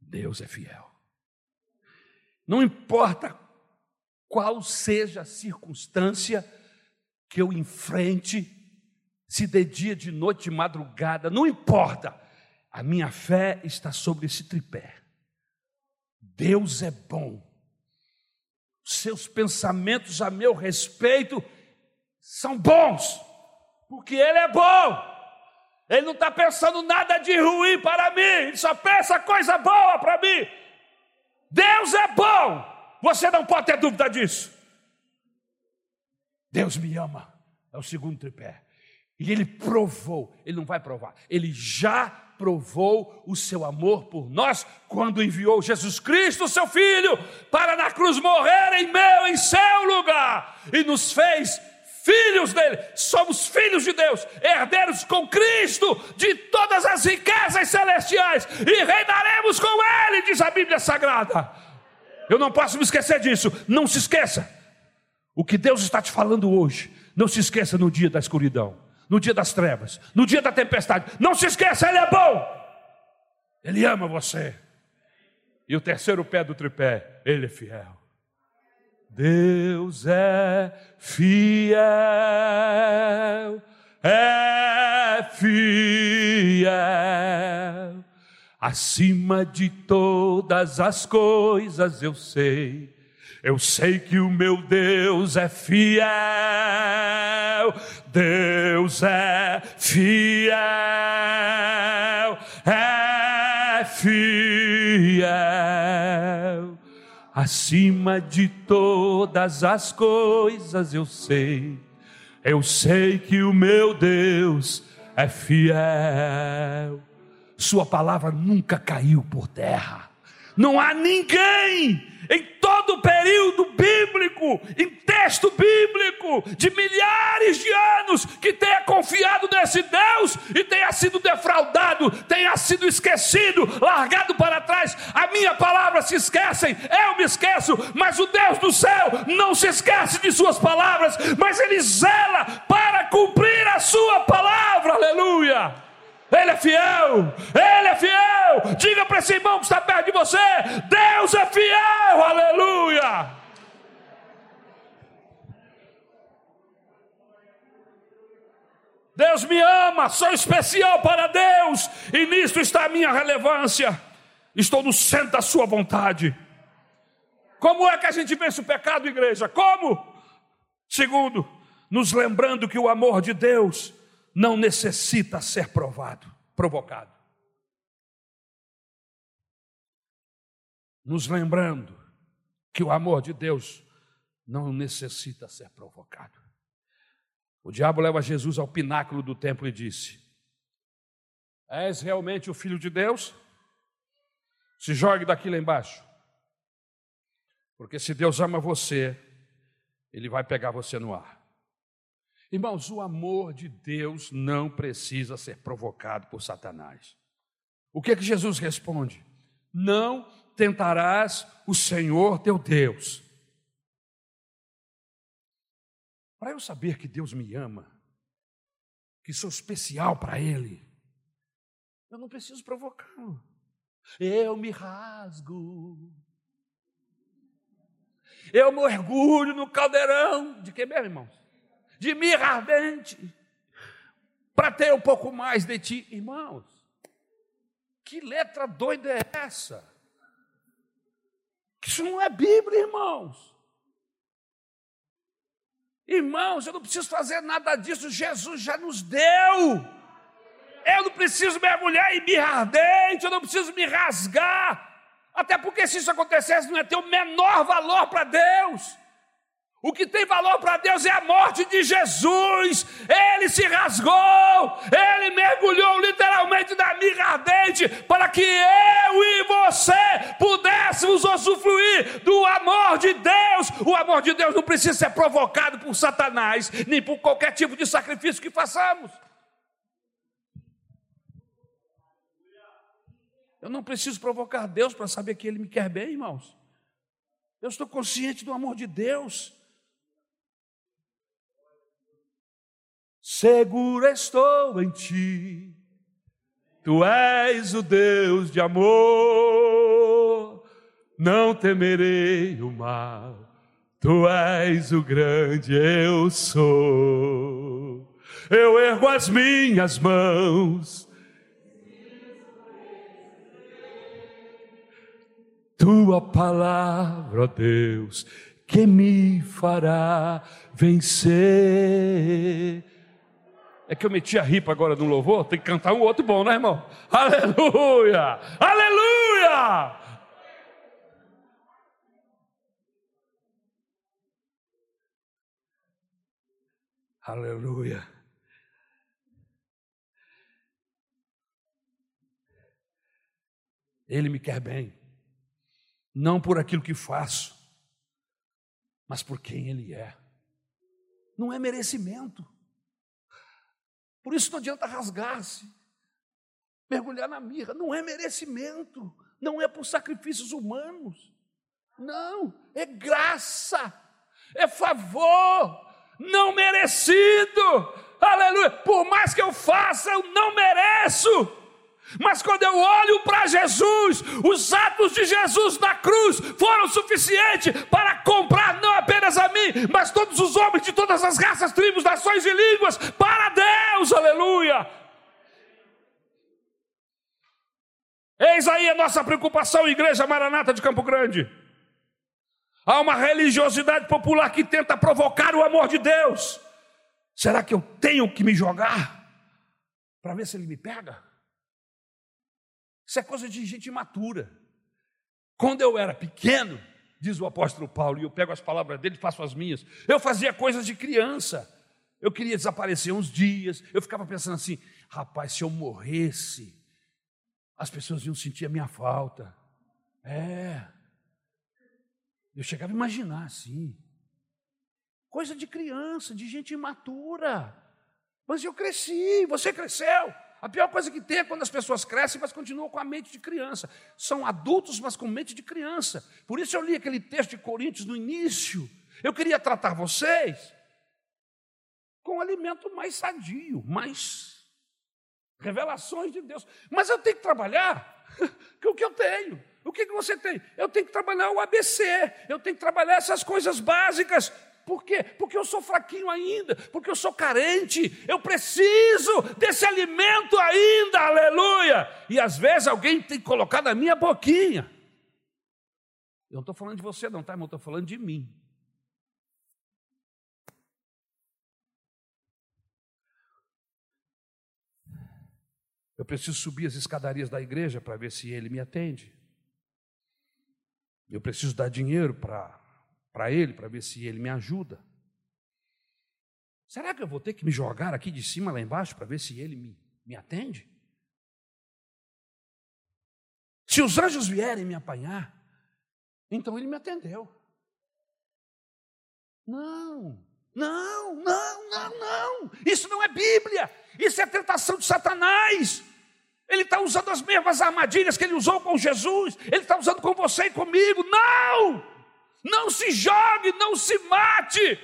Deus é fiel. Não importa qual seja a circunstância que eu enfrente, se de dia, de noite, de madrugada, não importa, a minha fé está sobre esse tripé. Deus é bom seus pensamentos a meu respeito são bons, porque Ele é bom. Ele não está pensando nada de ruim para mim, Ele só pensa coisa boa para mim. Deus é bom, você não pode ter dúvida disso. Deus me ama, é o segundo tripé. E Ele provou, Ele não vai provar, Ele já provou o seu amor por nós quando enviou Jesus Cristo, seu Filho, para na cruz morrer em meu, em seu lugar, e nos fez filhos dele, somos filhos de Deus, herdeiros com Cristo de todas as riquezas celestiais, e reinaremos com Ele, diz a Bíblia Sagrada. Eu não posso me esquecer disso, não se esqueça. O que Deus está te falando hoje, não se esqueça no dia da escuridão no dia das trevas, no dia da tempestade. Não se esqueça, Ele é bom. Ele ama você. E o terceiro pé do tripé, Ele é fiel. Deus é fiel, é fiel, acima de todas as coisas eu sei eu sei que o meu Deus é fiel, Deus é fiel, é fiel, acima de todas as coisas eu sei, eu sei que o meu Deus é fiel, Sua palavra nunca caiu por terra, não há ninguém em período bíblico, em texto bíblico, de milhares de anos, que tenha confiado nesse Deus e tenha sido defraudado, tenha sido esquecido, largado para trás. A minha palavra se esquecem, eu me esqueço, mas o Deus do céu não se esquece de suas palavras, mas ele zela para cumprir a sua palavra. Aleluia! Ele é fiel, Ele é fiel. Diga para esse irmão que está perto de você: Deus é fiel, aleluia. Deus me ama, sou especial para Deus, e nisso está a minha relevância. Estou no centro da Sua vontade. Como é que a gente vence o pecado, igreja? Como? Segundo, nos lembrando que o amor de Deus não necessita ser provado, provocado. Nos lembrando que o amor de Deus não necessita ser provocado. O diabo leva Jesus ao pináculo do templo e disse: És realmente o filho de Deus? Se jogue daqui lá embaixo. Porque se Deus ama você, Ele vai pegar você no ar. Irmãos, o amor de Deus não precisa ser provocado por Satanás. O que é que Jesus responde? Não tentarás o Senhor teu Deus. Para eu saber que Deus me ama, que sou especial para Ele, eu não preciso provocá-lo. Eu me rasgo. Eu mergulho no caldeirão de que mesmo, irmãos? De mirra ardente, para ter um pouco mais de ti, irmãos. Que letra doida é essa? Isso não é Bíblia, irmãos. Irmãos, eu não preciso fazer nada disso, Jesus já nos deu. Eu não preciso mergulhar em mirra ardente, eu não preciso me rasgar. Até porque se isso acontecesse, não ia ter o menor valor para Deus. O que tem valor para Deus é a morte de Jesus. Ele se rasgou, ele mergulhou literalmente na mirra ardente para que eu e você pudéssemos usufruir do amor de Deus. O amor de Deus não precisa ser provocado por Satanás, nem por qualquer tipo de sacrifício que façamos. Eu não preciso provocar Deus para saber que Ele me quer bem, irmãos. Eu estou consciente do amor de Deus. Seguro estou em ti, tu és o Deus de amor, não temerei o mal, tu és o grande eu sou. Eu ergo as minhas mãos tua palavra, Deus, que me fará vencer. É que eu meti a ripa agora no louvor, tem que cantar um outro bom, né, irmão? Aleluia! Aleluia! Aleluia. Ele me quer bem não por aquilo que faço, mas por quem Ele é. Não é merecimento. Por isso não adianta rasgar-se, mergulhar na mirra, não é merecimento, não é por sacrifícios humanos, não, é graça, é favor, não merecido, aleluia. Por mais que eu faça, eu não mereço. Mas quando eu olho para Jesus, os atos de Jesus na cruz foram suficientes para comprar não apenas a mim, mas todos os homens de todas as raças, tribos, nações e línguas para Deus, aleluia. Eis aí a nossa preocupação, Igreja Maranata de Campo Grande. Há uma religiosidade popular que tenta provocar o amor de Deus. Será que eu tenho que me jogar para ver se ele me pega? Isso é coisa de gente imatura. Quando eu era pequeno, diz o apóstolo Paulo, e eu pego as palavras dele e faço as minhas, eu fazia coisas de criança. Eu queria desaparecer uns dias, eu ficava pensando assim: rapaz, se eu morresse, as pessoas iam sentir a minha falta. É. Eu chegava a imaginar assim. Coisa de criança, de gente imatura. Mas eu cresci, você cresceu. A pior coisa que tem é quando as pessoas crescem, mas continuam com a mente de criança. São adultos, mas com mente de criança. Por isso eu li aquele texto de Coríntios no início. Eu queria tratar vocês com um alimento mais sadio, mais revelações de Deus. Mas eu tenho que trabalhar (laughs) com o que eu tenho. O que, que você tem? Eu tenho que trabalhar o ABC, eu tenho que trabalhar essas coisas básicas. Por quê? Porque eu sou fraquinho ainda, porque eu sou carente, eu preciso desse alimento ainda, aleluia. E às vezes alguém tem que colocar na minha boquinha. Eu não estou falando de você, não, tá, irmão? Estou falando de mim. Eu preciso subir as escadarias da igreja para ver se ele me atende. Eu preciso dar dinheiro para ele, para ver se ele me ajuda. Será que eu vou ter que me jogar aqui de cima lá embaixo para ver se ele me, me atende? Se os anjos vierem me apanhar, então ele me atendeu. Não, não, não, não, não. Isso não é Bíblia. Isso é tentação de Satanás. Ele está usando as mesmas armadilhas que ele usou com Jesus. Ele está usando com você e comigo. Não! Não se jogue, não se mate.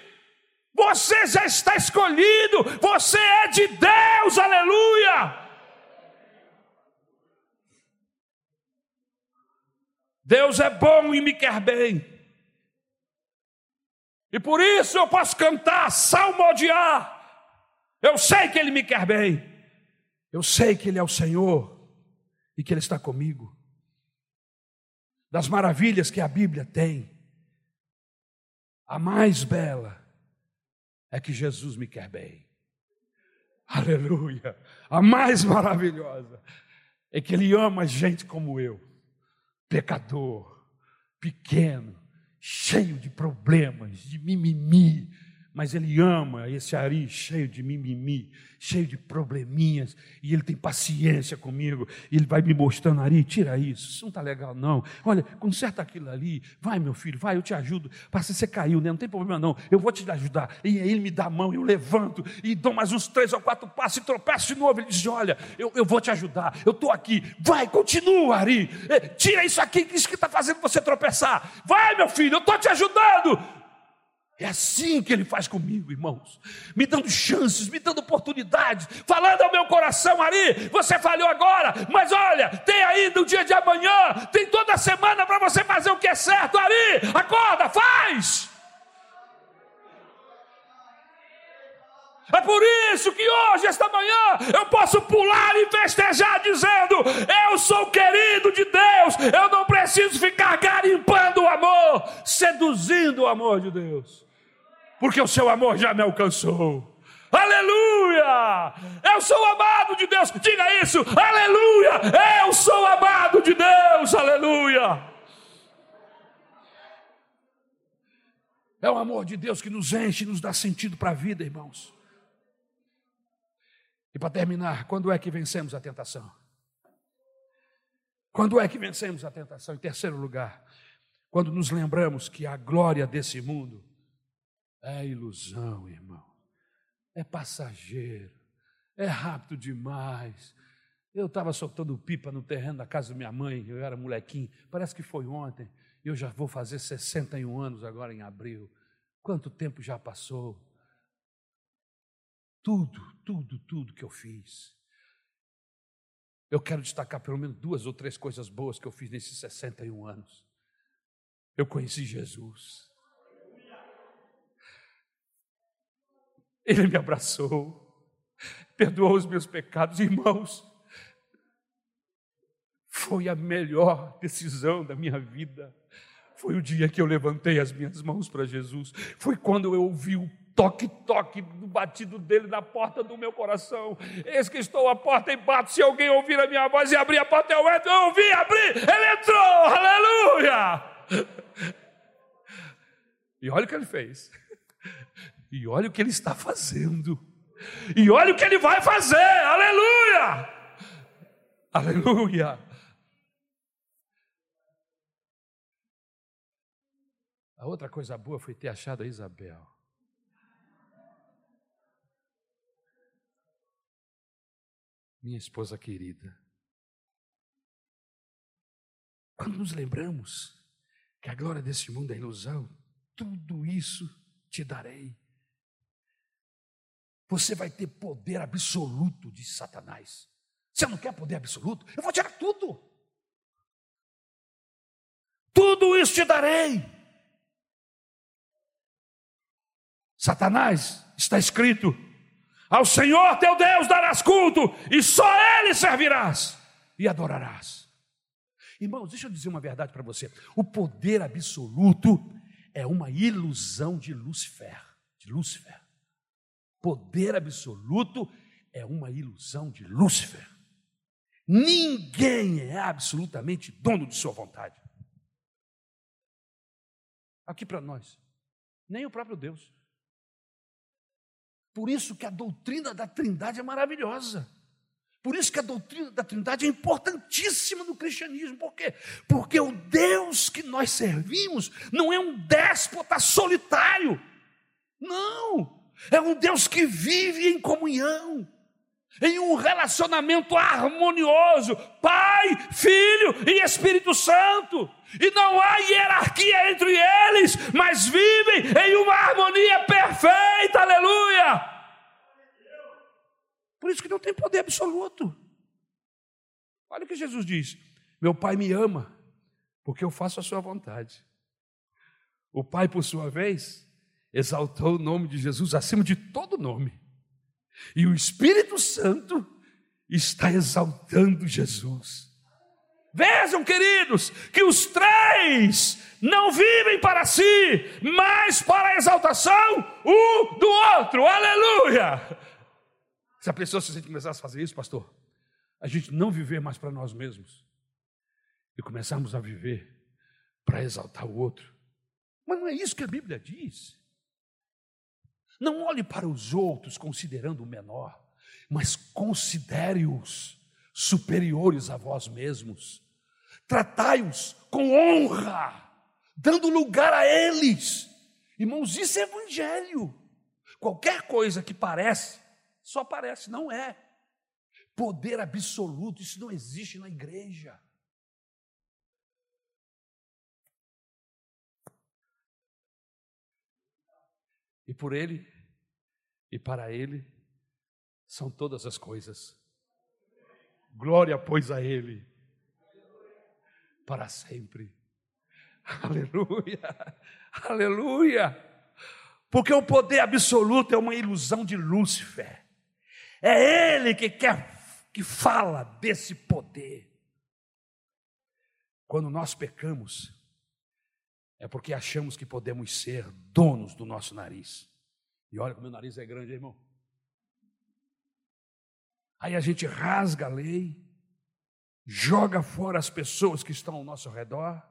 Você já está escolhido. Você é de Deus. Aleluia! Deus é bom e me quer bem. E por isso eu posso cantar, salmodiar. Eu sei que Ele me quer bem. Eu sei que Ele é o Senhor e que Ele está comigo. Das maravilhas que a Bíblia tem, a mais bela é que Jesus me quer bem. Aleluia! A mais maravilhosa é que Ele ama gente como eu, pecador, pequeno, cheio de problemas, de mimimi, mas ele ama esse Ari cheio de mimimi, cheio de probleminhas, e ele tem paciência comigo, e ele vai me mostrando, Ari, tira isso, isso não está legal não, olha, conserta aquilo ali, vai meu filho, vai, eu te ajudo, passa, você caiu, né? não tem problema não, eu vou te ajudar, e aí ele me dá a mão, eu levanto, e dou mais uns três ou quatro passos, e tropeço de novo, ele diz, olha, eu, eu vou te ajudar, eu estou aqui, vai, continua Ari, é, tira isso aqui, isso que está fazendo você tropeçar, vai meu filho, eu estou te ajudando, é assim que ele faz comigo, irmãos, me dando chances, me dando oportunidades, falando ao meu coração, Ari, você falhou agora, mas olha, tem ainda o dia de amanhã, tem toda a semana para você fazer o que é certo, Ari, acorda, faz. É por isso que hoje, esta manhã, eu posso pular e festejar, dizendo: Eu sou querido de Deus, eu não preciso ficar garimpando o amor, seduzindo o amor de Deus porque o seu amor já me alcançou. Aleluia! Eu sou amado de Deus. Diga isso. Aleluia! Eu sou amado de Deus. Aleluia! É o amor de Deus que nos enche e nos dá sentido para a vida, irmãos. E para terminar, quando é que vencemos a tentação? Quando é que vencemos a tentação? Em terceiro lugar, quando nos lembramos que a glória desse mundo é ilusão, irmão. É passageiro. É rápido demais. Eu estava soltando pipa no terreno da casa da minha mãe, eu era molequinho, parece que foi ontem. Eu já vou fazer 61 anos agora em abril. Quanto tempo já passou? Tudo, tudo, tudo que eu fiz. Eu quero destacar pelo menos duas ou três coisas boas que eu fiz nesses 61 anos. Eu conheci Jesus. Ele me abraçou, perdoou os meus pecados, irmãos. Foi a melhor decisão da minha vida. Foi o dia que eu levantei as minhas mãos para Jesus. Foi quando eu ouvi o toque-toque do batido dele na porta do meu coração. Eis que estou à porta e bato. Se alguém ouvir a minha voz e abrir a porta, eu entro. Eu ouvi, abri, ele entrou. Aleluia! E olha o que ele fez. E olha o que ele está fazendo. E olha o que ele vai fazer. Aleluia! Aleluia! A outra coisa boa foi ter achado a Isabel. Minha esposa querida. Quando nos lembramos que a glória desse mundo é ilusão, tudo isso te darei você vai ter poder absoluto de Satanás. Você não quer poder absoluto? Eu vou tirar tudo. Tudo isso te darei. Satanás, está escrito: ao Senhor teu Deus darás culto, e só Ele servirás e adorarás. Irmãos, deixa eu dizer uma verdade para você: o poder absoluto é uma ilusão de Lúcifer, de Lúcifer poder absoluto é uma ilusão de Lúcifer. Ninguém é absolutamente dono de sua vontade. aqui para nós? Nem o próprio Deus. Por isso que a doutrina da Trindade é maravilhosa. Por isso que a doutrina da Trindade é importantíssima no cristianismo. Por quê? Porque o Deus que nós servimos não é um déspota solitário. Não. É um Deus que vive em comunhão em um relacionamento harmonioso, Pai, Filho e Espírito Santo. E não há hierarquia entre eles, mas vivem em uma harmonia perfeita, aleluia. Por isso que não tem poder absoluto. Olha o que Jesus diz: Meu Pai me ama, porque eu faço a sua vontade. O Pai, por sua vez, exaltou o nome de Jesus acima de todo nome e o Espírito Santo está exaltando Jesus. Vejam, queridos, que os três não vivem para si, mas para a exaltação um do outro. Aleluia! Se a pessoa se a gente começasse a fazer isso, pastor, a gente não viver mais para nós mesmos e começarmos a viver para exaltar o outro. Mas não é isso que a Bíblia diz. Não olhe para os outros considerando o menor, mas considere-os superiores a vós mesmos. Tratai-os com honra, dando lugar a eles. Irmãos, isso é evangelho. Qualquer coisa que parece, só parece, não é. Poder absoluto, isso não existe na igreja. E por Ele e para Ele são todas as coisas. Glória, pois, a Ele para sempre. Aleluia, aleluia. Porque o poder absoluto é uma ilusão de Lúcifer. É ele que quer que fala desse poder. Quando nós pecamos, é porque achamos que podemos ser donos do nosso nariz. E olha como meu nariz é grande, irmão. Aí a gente rasga a lei, joga fora as pessoas que estão ao nosso redor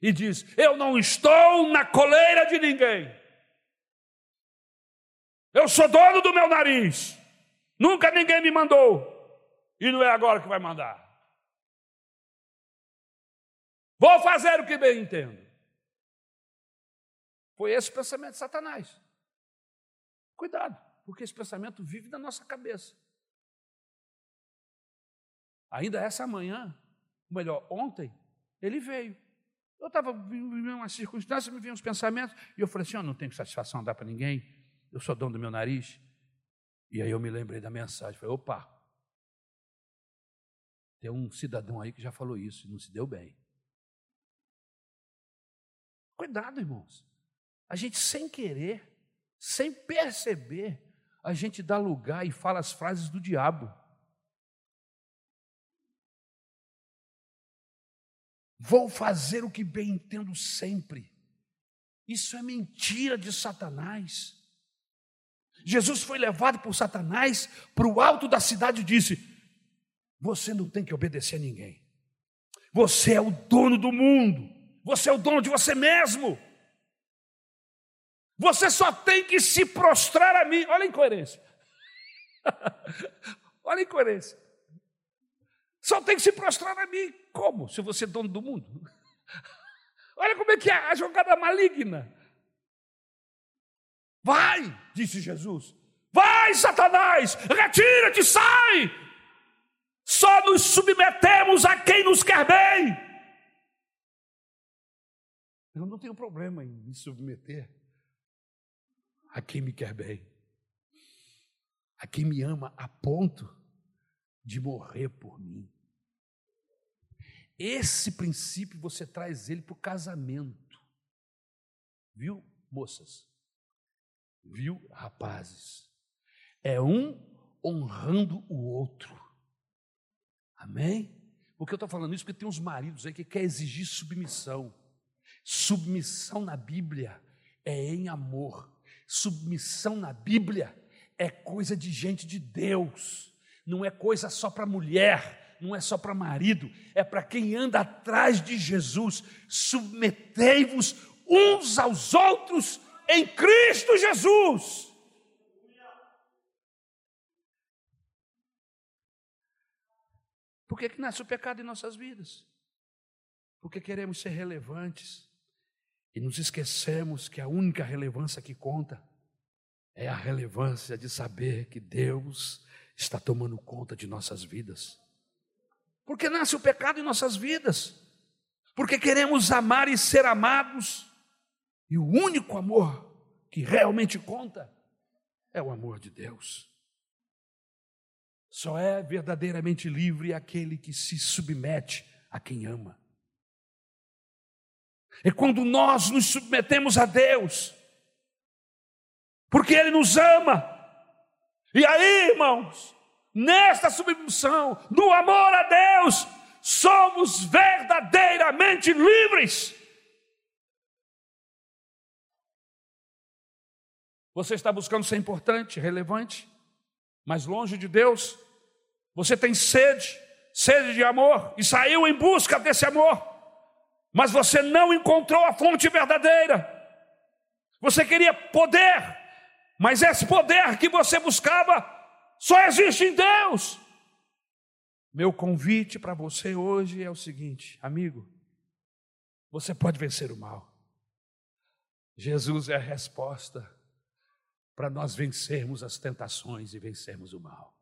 e diz: Eu não estou na coleira de ninguém. Eu sou dono do meu nariz. Nunca ninguém me mandou. E não é agora que vai mandar. Vou fazer o que bem entendo. Foi esse o pensamento de Satanás. Cuidado, porque esse pensamento vive na nossa cabeça. Ainda essa manhã, melhor, ontem, ele veio. Eu estava vivendo uma circunstância, me vinham uns pensamentos, e eu falei assim: eu não tenho satisfação dar para ninguém, eu sou dono do meu nariz. E aí eu me lembrei da mensagem, falei: opa, tem um cidadão aí que já falou isso e não se deu bem. Cuidado, irmãos. A gente, sem querer, sem perceber, a gente dá lugar e fala as frases do diabo. Vou fazer o que bem entendo sempre. Isso é mentira de Satanás. Jesus foi levado por Satanás para o alto da cidade e disse: Você não tem que obedecer a ninguém. Você é o dono do mundo. Você é o dono de você mesmo. Você só tem que se prostrar a mim. Olha a incoerência. (laughs) Olha a incoerência. Só tem que se prostrar a mim. Como? Se você é dono do mundo. (laughs) Olha como é que é a jogada maligna. Vai, disse Jesus. Vai, Satanás, retira-te, sai. Só nos submetemos a quem nos quer bem. Eu não tenho problema em me submeter a quem me quer bem, a quem me ama a ponto de morrer por mim. Esse princípio você traz ele para o casamento, viu, moças? Viu, rapazes? É um honrando o outro. Amém? Porque eu estou falando isso porque tem uns maridos aí que querem exigir submissão. Submissão na Bíblia é em amor. Submissão na Bíblia é coisa de gente de Deus. Não é coisa só para mulher, não é só para marido, é para quem anda atrás de Jesus. Submetei-vos uns aos outros em Cristo Jesus. Por que, que nasce o pecado em nossas vidas? Porque queremos ser relevantes e nos esquecemos que a única relevância que conta é a relevância de saber que Deus está tomando conta de nossas vidas. Porque nasce o pecado em nossas vidas. Porque queremos amar e ser amados. E o único amor que realmente conta é o amor de Deus. Só é verdadeiramente livre aquele que se submete a quem ama. É quando nós nos submetemos a Deus, porque Ele nos ama. E aí, irmãos, nesta submissão, no amor a Deus, somos verdadeiramente livres. Você está buscando ser importante, relevante, mas longe de Deus? Você tem sede, sede de amor, e saiu em busca desse amor, mas você não encontrou a fonte verdadeira. Você queria poder, mas esse poder que você buscava só existe em Deus. Meu convite para você hoje é o seguinte, amigo: você pode vencer o mal. Jesus é a resposta para nós vencermos as tentações e vencermos o mal.